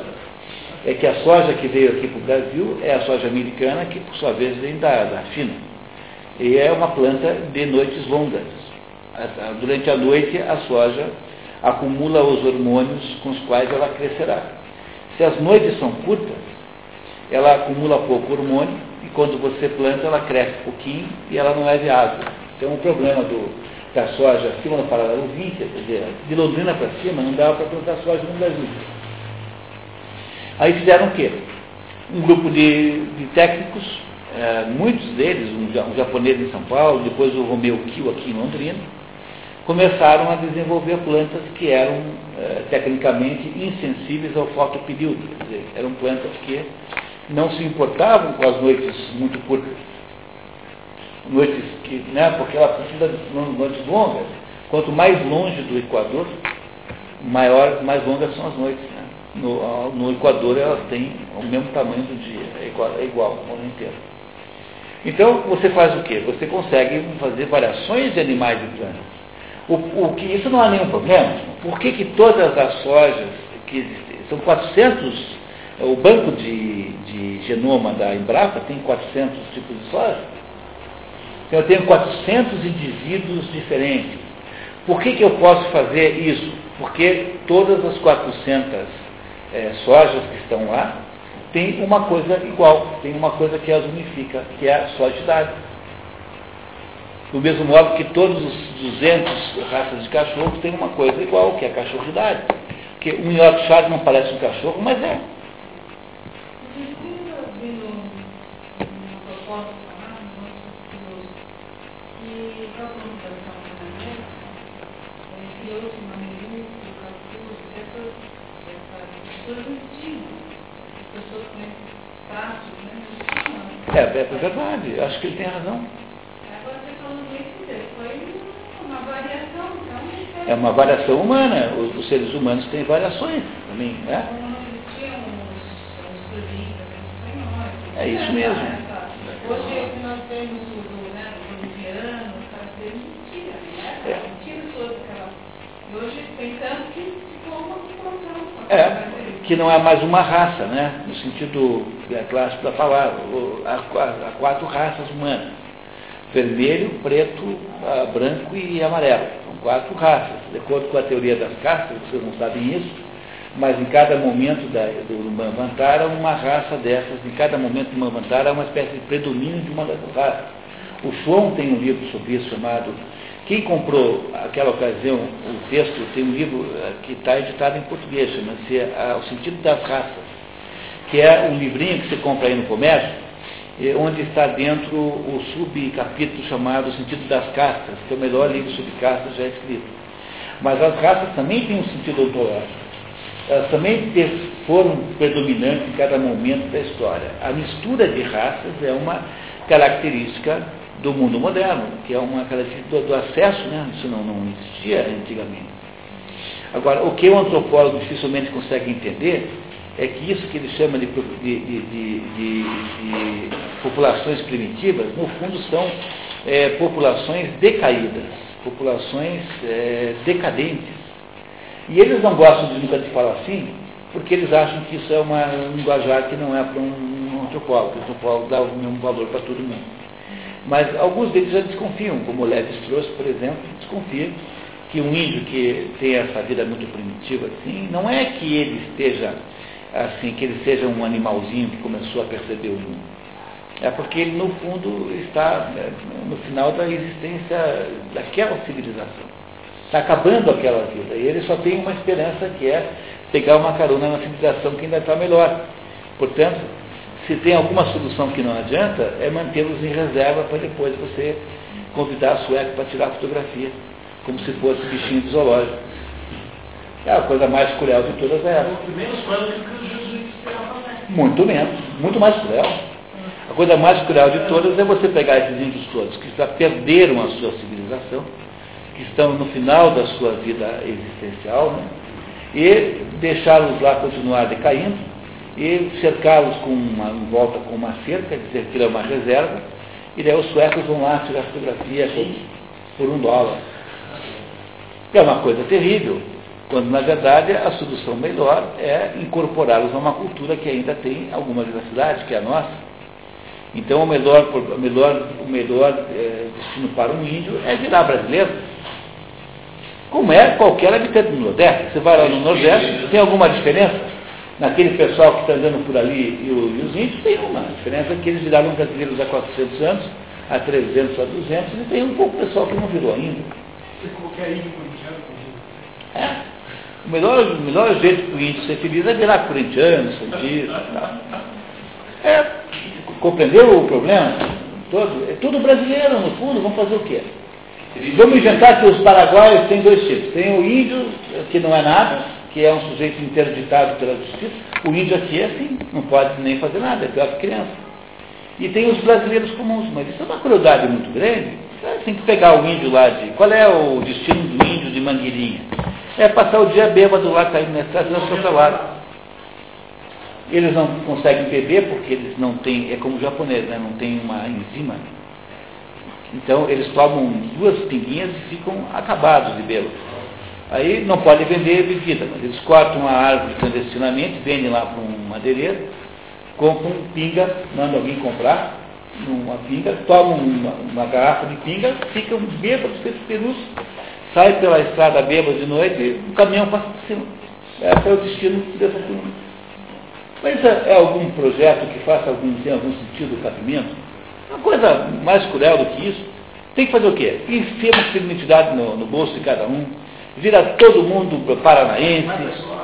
é que a soja que veio aqui para o Brasil é a soja americana, que por sua vez vem da, da China. E é uma planta de noites longas. Durante a noite, a soja acumula os hormônios com os quais ela crescerá. Se as noites são curtas, ela acumula pouco hormônio e quando você planta, ela cresce pouquinho e ela não é viável. Então, o problema do, da soja acima do paralelo 20, quer dizer, de Londrina para cima, não dava para plantar soja no Brasil. Aí fizeram o quê? Um grupo de, de técnicos, é, muitos deles, um, um, japonês em São Paulo, depois o Romeu Kiel aqui em Londrina, começaram a desenvolver plantas que eram é, tecnicamente insensíveis ao fotoperíodo, quer dizer, eram plantas que não se importavam com as noites muito curtas. Noites que, né, porque ela precisa de noites longas. Quanto mais longe do Equador, maior, mais longas são as noites. Né? No, no Equador elas têm o mesmo tamanho do dia, é igual, é igual o ano inteiro. Então você faz o quê? Você consegue fazer variações de animais e plantas. O, o, que isso não há nenhum problema. Por que, que todas as sojas que existem, são 400, o banco de, de genoma da Embrapa tem 400 tipos de soja. Eu tenho 400 indivíduos diferentes. Por que, que eu posso fazer isso? Porque todas as 400 é, sojas que estão lá, tem uma coisa igual, tem uma coisa que as unifica, que é a sojidade. Do mesmo modo que todos os 200 raças de cachorro têm uma coisa igual, que é a cachorridade. Porque um Yorkshire não parece um cachorro, mas é. É, é verdade, acho que ele tem razão. É uma variação humana. Os, os seres humanos têm variações também, né? É isso mesmo. Hoje nós temos o né, boliviano, mentira, né? É. Mentira toda aquela. E hoje tem tanto que ficou uma população. É, que não é mais uma raça, né? No sentido clássico da palavra. Há quatro raças humanas. Vermelho, preto, branco e amarelo. São quatro raças. De acordo com a teoria das castas, vocês não sabem isso, mas em cada momento da, do Manvantara, uma raça dessas, em cada momento do Manvantara, há uma espécie de predomínio de uma dessas raças. O Schwon tem um livro sobre isso chamado quem comprou aquela ocasião o texto, tem um livro eh, que está editado em português, chama-se eh, O Sentido das Raças, que é um livrinho que você compra aí no comércio, onde está dentro o subcapítulo chamado Sentido das Castas, que é o melhor livro sobre castas já escrito. Mas as raças também têm um sentido ontológico. Elas também foram predominantes em cada momento da história. A mistura de raças é uma característica do mundo moderno, que é uma característica do acesso, né? isso não, não existia antigamente. Agora, o que o antropólogo dificilmente consegue entender é que isso que ele chama de, de, de, de populações primitivas, no fundo são é, populações decaídas, populações é, decadentes. E eles não gostam de nunca de falar assim, porque eles acham que isso é uma, um linguajar que não é para um, um antropólogo, o antropólogo dá o mesmo valor para todo mundo. Mas alguns deles já desconfiam, como o Levi Strauss, por exemplo, desconfia que um índio que tem essa vida muito primitiva assim, não é que ele esteja assim, que ele seja um animalzinho que começou a perceber o mundo. É porque ele, no fundo, está né, no final da existência daquela civilização. Está acabando aquela vida. E ele só tem uma esperança que é pegar uma carona na civilização que ainda está melhor. Portanto, se tem alguma solução que não adianta, é mantê-los em reserva para depois você convidar a sueca para tirar a fotografia, como se fosse bichinho de zoológico. É a coisa mais cruel de todas elas. Muito menos, muito mais cruel. A coisa mais cruel de todas é você pegar esses índios todos que já perderam a sua civilização, que estão no final da sua vida existencial, né? e deixá-los lá continuar decaindo, e cercá-los com uma, em volta com uma cerca, dizer que ele é uma reserva, e daí os suecos vão lá tirar fotografia por, um dólar. É uma coisa terrível, quando na verdade a solução melhor é incorporá-los a uma cultura que ainda tem alguma diversidade, que é a nossa. Então o melhor, o melhor, o melhor é, destino para um índio é virar brasileiro. Como é qualquer habitante do Nordeste. Você vai lá no Nordeste, tem alguma diferença? Naquele pessoal que está andando por ali e, o, e os índios, tem uma diferença que eles viraram brasileiros há 400 anos, há 300, há 200, e tem um pouco pessoal que não virou ainda. Qualquer índio corintiano. É. O melhor, o melhor jeito para o índio ser feliz é virar corintiano, santista. É, compreendeu o problema? Todo, é tudo brasileiro, no fundo, vamos fazer o quê? Vamos inventar que os paraguaios têm dois tipos. Tem o índio, que não é nada, que é um sujeito interditado pela justiça. O índio aqui é assim, não pode nem fazer nada, é pior que criança. E tem os brasileiros comuns, mas isso é uma crueldade muito grande. Tem que pegar o índio lá de. Qual é o destino do índio de Mangueirinha? É passar o dia bêbado lá caindo na estrada seu salário. Eles não conseguem beber porque eles não têm, é como o japonês, né? não tem uma enzima. Então eles tomam duas pinguinhas e ficam acabados de bêbado. Aí não podem vender bebida, mas eles cortam a árvore clandestinamente, vendem lá para um madeireiro, compram pinga, mandam alguém comprar uma pinga, tomam uma, uma garrafa de pinga, ficam bêbados, perus, saem pela estrada bêbados de noite e o caminhão passa por cima. Esse é o destino dessa turma. Mas é, é algum projeto que faça algum, tem algum sentido o cabimento? Uma coisa mais cruel do que isso. Tem que fazer o quê? Enfia uma criminalidade no, no bolso de cada um, vira todo mundo paranaense,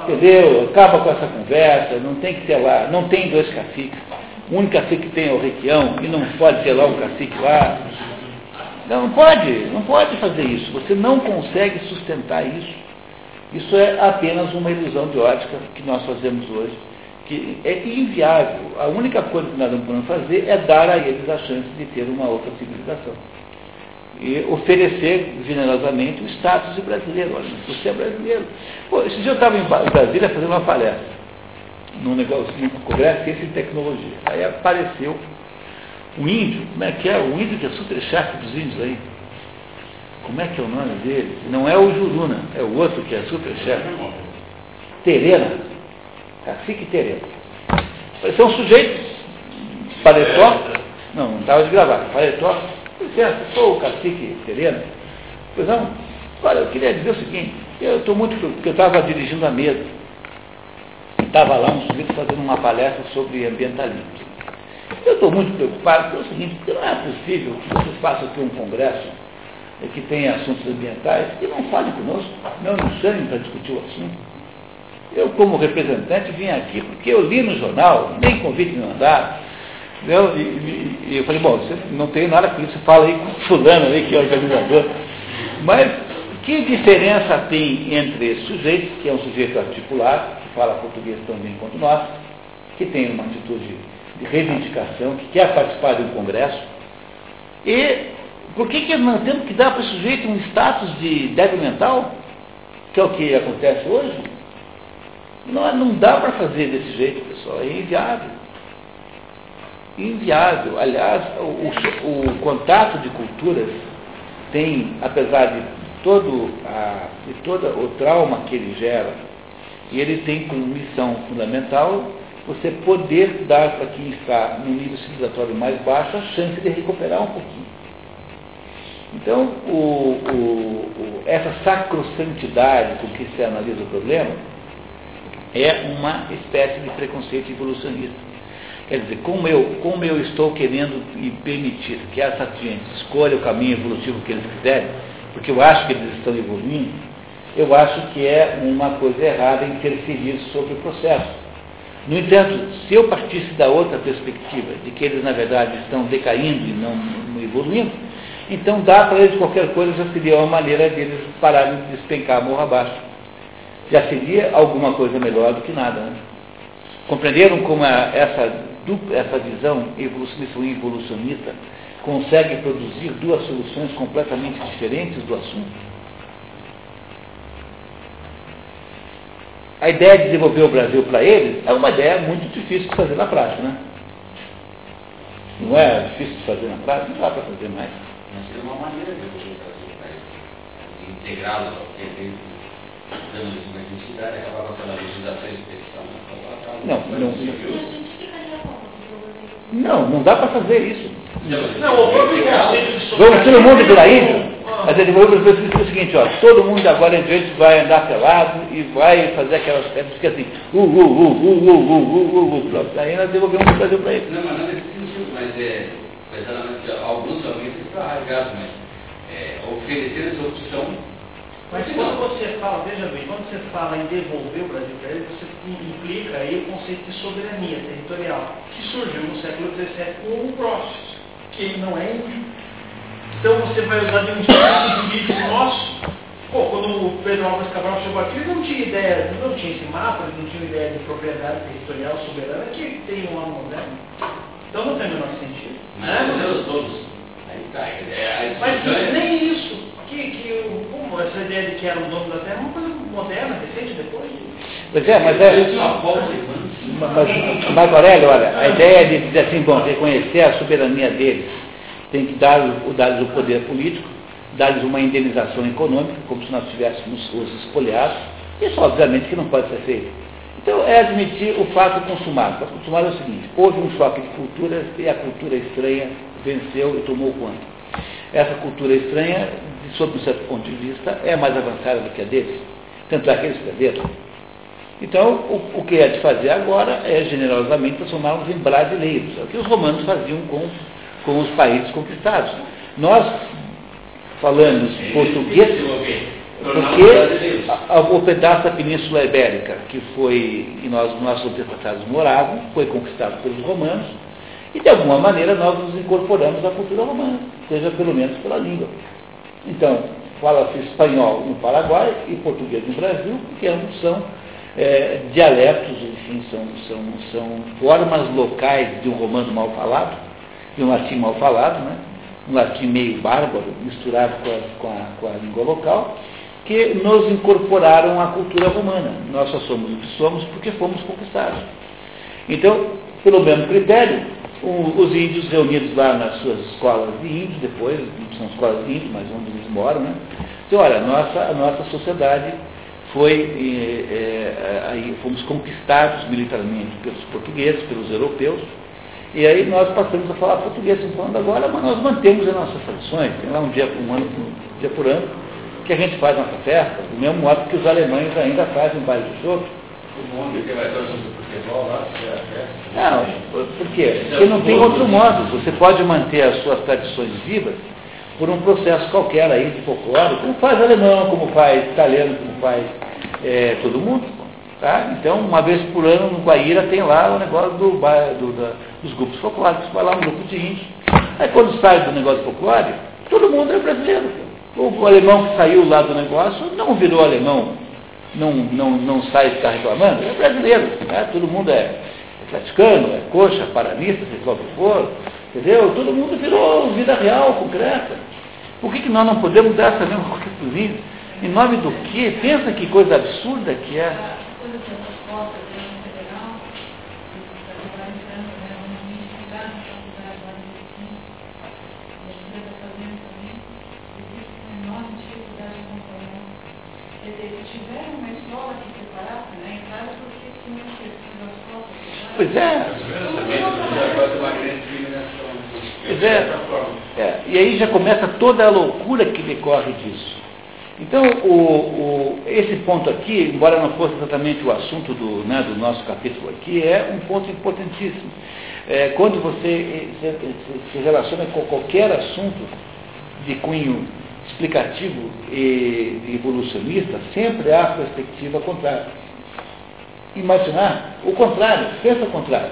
entendeu? Acaba com essa conversa, não tem que ter lá, não tem dois caciques. O único cacique que tem é o Requião, e não pode ter lá um cacique lá. Não, não pode, não pode fazer isso. Você não consegue sustentar isso. Isso é apenas uma ilusão de ótica que nós fazemos hoje, que é inviável. A única coisa que nós não podemos fazer é dar a eles a chance de ter uma outra civilização e oferecer generosamente o status de brasileiro. Olha, você é brasileiro. Pô, esse dia eu estava em Brasília fazendo uma palestra, num negócio, num congresso Ciência e Tecnologia. Aí apareceu um índio, como é que é? O índio que é super chefe dos índios aí. Como é que é o nome dele? Não é o Juruna, é o outro que é super chefe. Terena. Cacique Terena. Pareceu um sujeito, paletó, não, não estava de gravata, paletó, licença, sou o cacique sereno. Pois não, olha, eu queria dizer o seguinte, eu estou muito, porque eu estava dirigindo a mesa. Estava lá um sujeito fazendo uma palestra sobre ambientalismo. Eu estou muito preocupado com o seguinte, porque não é possível que você faça aqui um congresso que tenha assuntos ambientais e não fale conosco, não nos chame para discutir o assunto. Eu, como representante, vim aqui porque eu li no jornal, nem convite me mandaram, Entendeu? E, e, e, eu falei, bom, você não tem nada com isso, fala aí com o fulano aí, que é organizador. Mas que diferença tem entre esse sujeito, que é um sujeito articulado, que fala português tão bem quanto nós, que tem uma atitude reivindicação, que quer participar de um congresso, e por que, que nós temos que dar para esse sujeito um status de débil mental, que é o que acontece hoje? Não, não dá para fazer desse jeito, pessoal, é inviável inviável. Aliás, o, o, contato de culturas tem, apesar de todo, a, de todo o trauma que ele gera, e ele tem como missão fundamental você poder dar para quem está no nível civilizatório mais baixo a chance de recuperar um pouquinho. Então, o, o, essa sacrossantidade com que se analisa o problema é uma espécie de preconceito evolucionista. Quer dizer, como eu, como eu estou querendo e permitir que essa gente escolha o caminho evolutivo que eles quiserem, porque eu acho que eles estão evoluindo, eu acho que é uma coisa errada interferir sobre o processo. No entanto, se eu partisse da outra perspectiva, de que eles na verdade estão decaindo e não, evoluindo, então dá para eles qualquer coisa, já seria uma maneira deles pararem de despencar morro abaixo. Já seria alguma coisa melhor do que nada. Né? Compreenderam como essa essa visão evolucionista consegue produzir duas soluções completamente diferentes do assunto? A ideia de desenvolver o Brasil para eles é uma ideia muito difícil de fazer na prática, né? Não é difícil de fazer na prática? Não dá para fazer mais. Mas é uma maneira de desenvolver o Brasil para eles. integrá-los ao direito dando uma identidade, acabava pela legislação especial. Não, não, não, não dá para fazer isso. Não, de Vamos todo mundo por aí? Mas ele falou para o seguinte, ó, todo mundo agora em diante vai andar pelado e vai fazer aquelas pedras que assim, uh, uh, uh, uh, uh, uh, uh, uh, uh, Aí nós devolvemos o Brasil para ele. Não, mas não nesse sentido, mas é, exatamente, alguns realmente estão arraigados, mas é, oferecer essa opção. Mas quando você fala, veja bem, quando você fala em devolver o Brasil para ele, você implica aí o conceito de soberania territorial, que surgiu no século XVII com o Próximo, que ele não é índio. Então você vai usar de um instrumento jurídico nosso. Pô, quando o Pedro Álvares Cabral chegou aqui, ele não tinha ideia, não tinha esse mapa, ele não tinha ideia de propriedade territorial soberana que tem um ano moderno. Então não tem o menor sentido. Mas né? todos. Aí tá, é, Mas nem isso que, que como, essa ideia de que era o dono da terra é uma coisa moderna, recente depois. Pois é, mas é. Mas, mas Aurélio, olha, a ideia de dizer assim, bom, reconhecer a soberania deles, tem que dar, dar o poder político, dar-lhes uma indenização econômica, como se nós tivéssemos os espoliados, isso obviamente que não pode ser feito. Então é admitir o fato consumado. O consumado é o seguinte, houve um choque de culturas e a cultura estranha venceu e tomou conta. Essa cultura estranha sob um certo ponto de vista, é mais avançada do que a deles. Tanto é que eles perderam. Então, o, o que é de fazer agora é, generosamente, transformá-los em brasileiros. É o que os romanos faziam com, com os países conquistados. Nós falamos português porque o pedaço da Península Ibérica, que foi, e nós, nossos antepassados moravam, foi conquistado pelos romanos, e de alguma maneira nós nos incorporamos à cultura romana, seja pelo menos pela língua. Então, fala-se espanhol no Paraguai e português no Brasil, porque ambos são é, dialetos, enfim, são, são, são formas locais de um romano mal falado, de um latim mal falado, né? um latim meio bárbaro, misturado com a, com, a, com a língua local, que nos incorporaram à cultura romana. Nós só somos o que somos porque fomos conquistados. Então, pelo mesmo critério, os índios reunidos lá nas suas escolas de índios, depois, são escolas de índios, mas onde eles moram, né? Então, olha, nossa, a nossa sociedade foi, é, é, aí fomos conquistados militarmente pelos portugueses, pelos europeus, e aí nós passamos a falar português falando agora, mas nós mantemos as nossas tradições, tem lá um dia, um ano, um dia por ano, que a gente faz nossa festa, do mesmo modo que os alemães ainda fazem baile de chope, não, por quê? Porque não tem outro modo. Você pode manter as suas tradições vivas por um processo qualquer aí de folclore, como faz alemão, como faz italiano, como faz é, todo mundo. Tá? Então, uma vez por ano no Guaíra tem lá o negócio do, do da, dos grupos folclóricos, vai lá um grupo de índios. Aí quando sai do negócio folclórico, todo mundo é brasileiro. O, alemão que saiu lá do negócio não virou alemão não, não, não sai reclamando, é brasileiro, né? todo mundo é atleticano, é coxa, paranista, seja lá o que for, entendeu? Todo mundo virou vida real, concreta. Por que, que nós não podemos dar essa mesma coisa para os índios? Em nome do quê? Pensa que coisa absurda que é fazendo também, existe uma enorme dificuldade de. Quer dizer, uma escola que? Em casa. Pois é. Pois é. é. E aí já começa toda a loucura que decorre disso. Então, o, o, esse ponto aqui, embora não fosse exatamente o assunto do, né, do nosso capítulo aqui, é um ponto importantíssimo. É, quando você se, se, relaciona com qualquer assunto de cunho explicativo e evolucionista, sempre há a perspectiva contrária imaginar o contrário, pensa o contrário.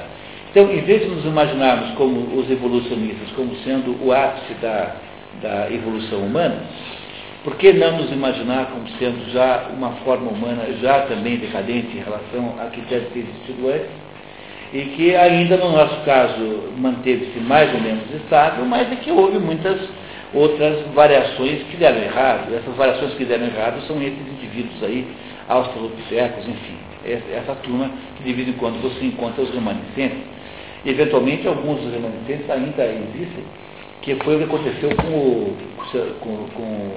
Então, em vez de nos imaginarmos como os evolucionistas, como sendo o ápice da, da evolução humana, por que não nos imaginar como sendo já uma forma humana já também decadente em relação a que deve ter existido antes, e que ainda no nosso caso manteve-se mais ou menos estável, mas é que houve muitas outras variações que deram errado. Essas variações que deram errado são esses indivíduos aí, australopitecos, enfim essa turma que de vez em quando você encontra os remanescentes. E, eventualmente, alguns dos remanescentes ainda existem, que foi o que aconteceu com, o, com, com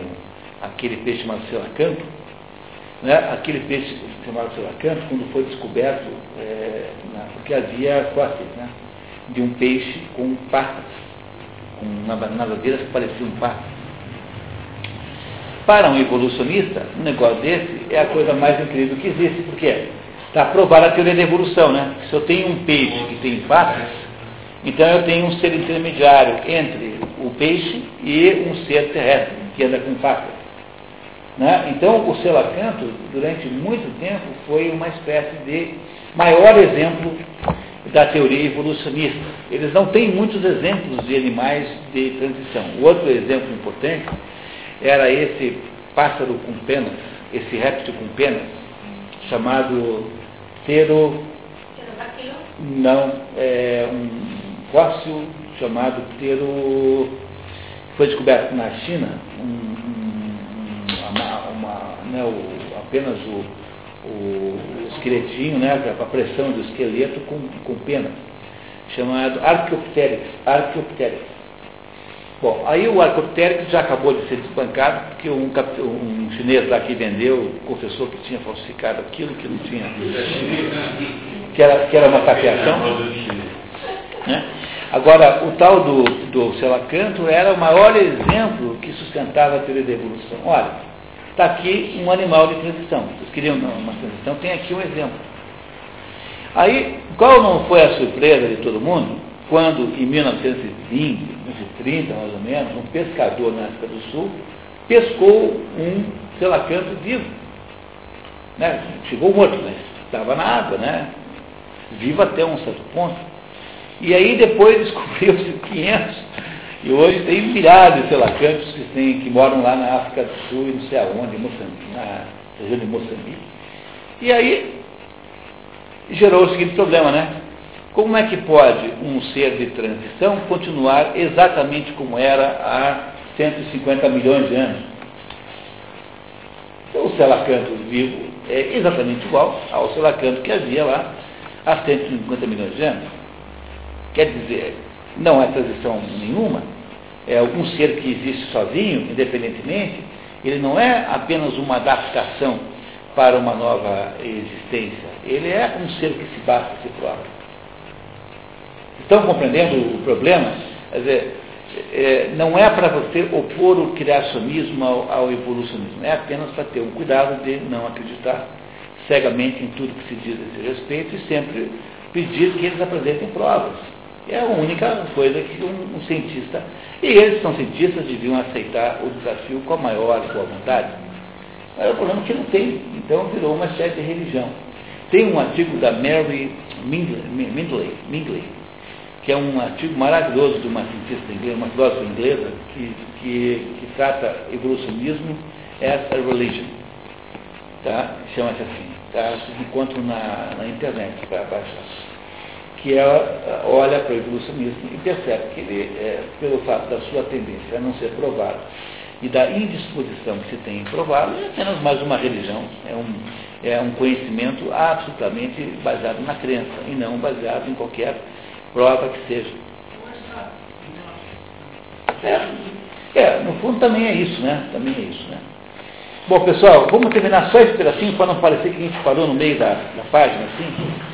aquele peixe chamado selacanto, né? aquele peixe chamado selacanto, quando foi descoberto, é, na, porque havia fósseis né? de um peixe com patas, com nadadeiras que pareciam patas. Para um evolucionista, um negócio desse é a coisa mais incrível que existe, porque está provada a teoria da evolução, né? Se eu tenho um peixe que tem patas, então eu tenho um ser intermediário entre o peixe e um ser terrestre, que anda com patas. Né? Então, o selacanto, durante muito tempo, foi uma espécie de maior exemplo da teoria evolucionista. Eles não têm muitos exemplos de animais de transição. O outro exemplo importante era esse pássaro com penas, esse réptil com penas, chamado Tero. Não, é um fóssil chamado Tero. Foi descoberto na China, um, uma, né, o, apenas o, o, esqueletinho, né, a pressão do esqueleto com, com penas, chamado Archaeopteryx. Archaeopteryx. Bom, aí o Arcopteryx já acabou de ser desbancado, porque um, um chinês lá que vendeu confessou que tinha falsificado aquilo, que não tinha. que era, que era uma tapeação. Né? Agora, o tal do, do Selacanto era o maior exemplo que sustentava a teoria da evolução. Olha, está aqui um animal de transição. Vocês queriam uma transição? Tem aqui um exemplo. Aí, qual não foi a surpresa de todo mundo? Quando, em 1920, 1930 mais ou menos, um pescador na África do Sul pescou um selacanto vivo. Né? Chegou morto, mas estava na água, né? vivo até um certo ponto. E aí depois <laughs> descobriu-se 500, e hoje tem milhares de selacantos que, tem, que moram lá na África do Sul e não sei aonde, Moçambique, na região de Moçambique. E aí gerou o seguinte problema, né? Como é que pode um ser de transição continuar exatamente como era há 150 milhões de anos? Então, o selacanto vivo é exatamente igual ao selacanto que havia lá há 150 milhões de anos. Quer dizer, não é transição nenhuma, é um ser que existe sozinho, independentemente, ele não é apenas uma adaptação para uma nova existência, ele é um ser que se basta a si próprio. Estão compreendendo o problema? Quer dizer, é, não é para você opor o criacionismo ao, ao evolucionismo, é apenas para ter um cuidado de não acreditar cegamente em tudo que se diz a esse respeito e sempre pedir que eles apresentem provas. É a única coisa que um, um cientista, e eles são cientistas, deviam aceitar o desafio com a maior boa vontade. Mas o problema é que não tem, então virou uma espécie de religião. Tem um artigo da Mary Mindley, Mindley, que é um artigo maravilhoso de uma cientista inglesa, uma filósofa inglesa, que, que, que trata evolucionismo as a religion. Tá? Chama-se assim. Tá? Vocês encontram na, na internet para baixar. Que ela olha para o evolucionismo e percebe que ele, é, pelo fato da sua tendência a não ser provado e da indisposição que se tem em prová-lo, é apenas mais uma religião, é um, é um conhecimento absolutamente baseado na crença e não baseado em qualquer prova que seja. É, é, no fundo também é isso, né? Também é isso, né? Bom, pessoal, vamos terminar só esse pedacinho para não parecer que a gente parou no meio da, da página, assim.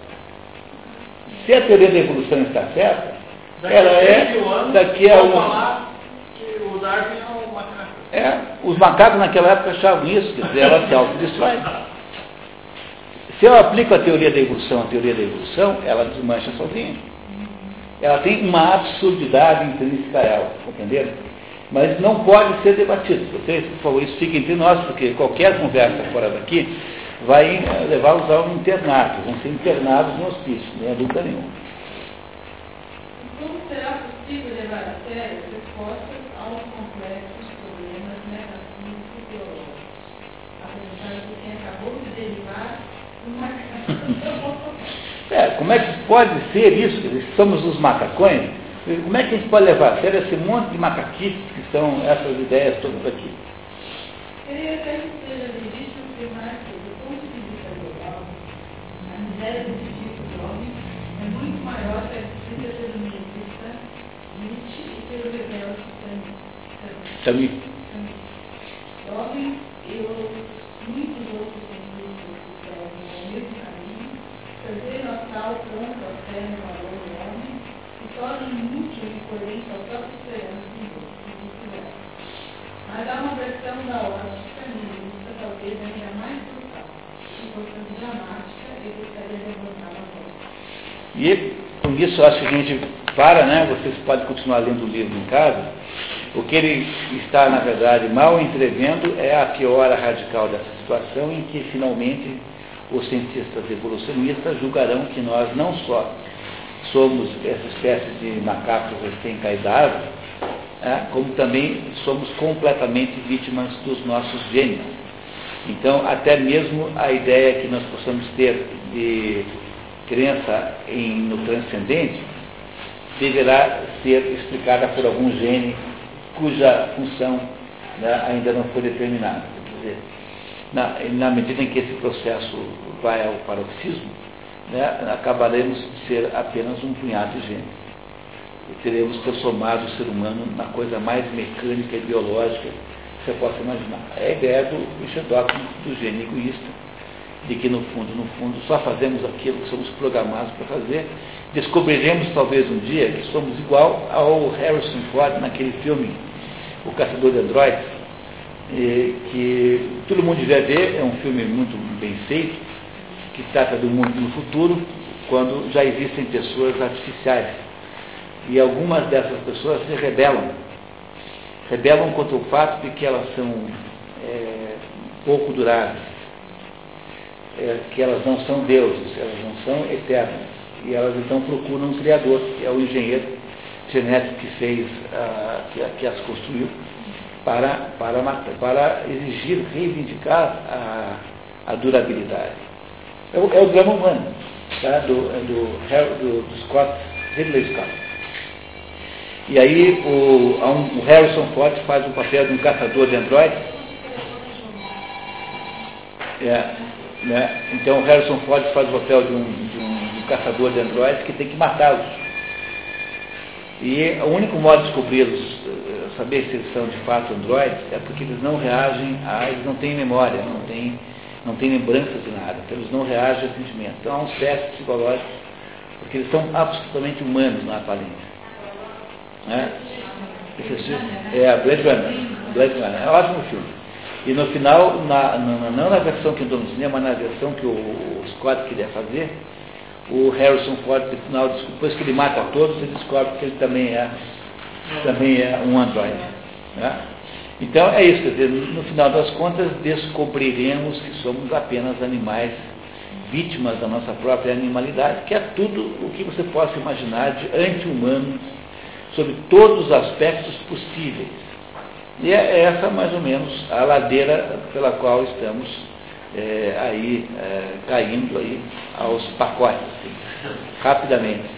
Se a teoria da evolução está certa, Daqui ela é, 100 mil anos, daqui a um, é macaco. É, os macacos naquela época achavam isso, quer dizer, ela se autodestrói. Se eu aplico a teoria da evolução, a teoria da evolução, ela desmancha sozinha. Ela tem uma absurdidade intrínseca a ela, entenderam? Mas não pode ser debatido. Vocês, por favor, isso fica entre nós, porque qualquer conversa fora daqui vai eh, levá-los ao internato, vão ser internados no hospício, nem dúvida nenhuma. Como será possível levar a sério as respostas aos complexos problemas metafísicos e teológicos? Apesar de quem acabou de derivar uma <laughs> É, como é que pode ser isso? Somos os macacões? Como é que a gente pode levar a sério esse monte de macaquices que são essas ideias todas aqui? Creio até que seja legítimo afirmar que, do ponto de vista global, a miséria do do homem é muito maior que a pelo niilista Nietzsche e pelo rebelde Sami. Sami, Jovens e outros, muitos outros cientistas que seguem o mesmo caminho, perderam a tal pronto a fé no valor do homem e tornam inútil e incoerente a própria esperança Deus, e vice-versa. Mas há uma versão da ótica nihilista, talvez ainda mais brutal, e portanto dramática, e agora. E com isso acho que a gente para, né? Vocês podem continuar lendo o livro em casa. O que ele está, na verdade, mal entrevendo é a piora radical dessa situação em que finalmente os cientistas evolucionistas julgarão que nós não só somos essa espécie de macaco recém-caidado, né, como também somos completamente vítimas dos nossos gênios. Então, até mesmo a ideia que nós possamos ter de crença em, no transcendente deverá ser explicada por algum gene cuja função né, ainda não foi determinada. Quer dizer, na, na, medida em que esse processo vai ao paroxismo, né, acabaremos de ser apenas um punhado de genes. E teremos transformado o ser humano na coisa mais mecânica e biológica que você possa imaginar. É a ideia do Richard do gene egoísta, de que no fundo, no fundo, só fazemos aquilo que somos programados para fazer. Descobriremos talvez um dia que somos igual ao Harrison Ford naquele filme, O Caçador de Androids, que todo mundo devia ver, é um filme muito bem feito, que trata do mundo no futuro, quando já existem pessoas artificiais. E algumas dessas pessoas se rebelam. Rebelam contra o fato de que elas são é, pouco duráveis é, que elas não são deuses, elas não são eternas. E elas então procuram um criador, que é o engenheiro genético que fez, ah, que, que, as construiu, para, para, matar, para exigir, reivindicar a, a durabilidade. É o, é o, drama humano, tá? do, do, do, do Scott, Ridley Scott. E aí o, um, o Harrison Ford faz o papel de um caçador de androides. É, né? Então Harrison Ford faz o papel de um, de um, de um caçador de androides que tem que matá-los. E o único modo de descobri-los, eh, saber se eles são de fato androides, é porque eles não reagem, a, eles não têm memória, não têm, não têm lembrança de nada, então eles não reagem a sentimentos. Então há uns testes psicológicos, porque eles são absolutamente humanos na aparência. Né? É, Blade Runner. Blade Runner. É um ótimo filme. E no final, na, na, não na versão que entrou no cinema, mas na versão que o, o Scott queria fazer, o Harrison Ford, no final, depois que ele mata todos, ele descobre que ele também é, também é um androide. Né? Então é isso, quer dizer, no final das contas descobriremos que somos apenas animais vítimas da nossa própria animalidade, que é tudo o que você possa imaginar de anti-humano, sobre todos os aspectos possíveis. E é essa mais ou menos a ladeira pela qual estamos é, aí é, caindo aí aos pacotes, assim, rapidamente,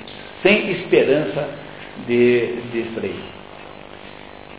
sem esperança de, de freio.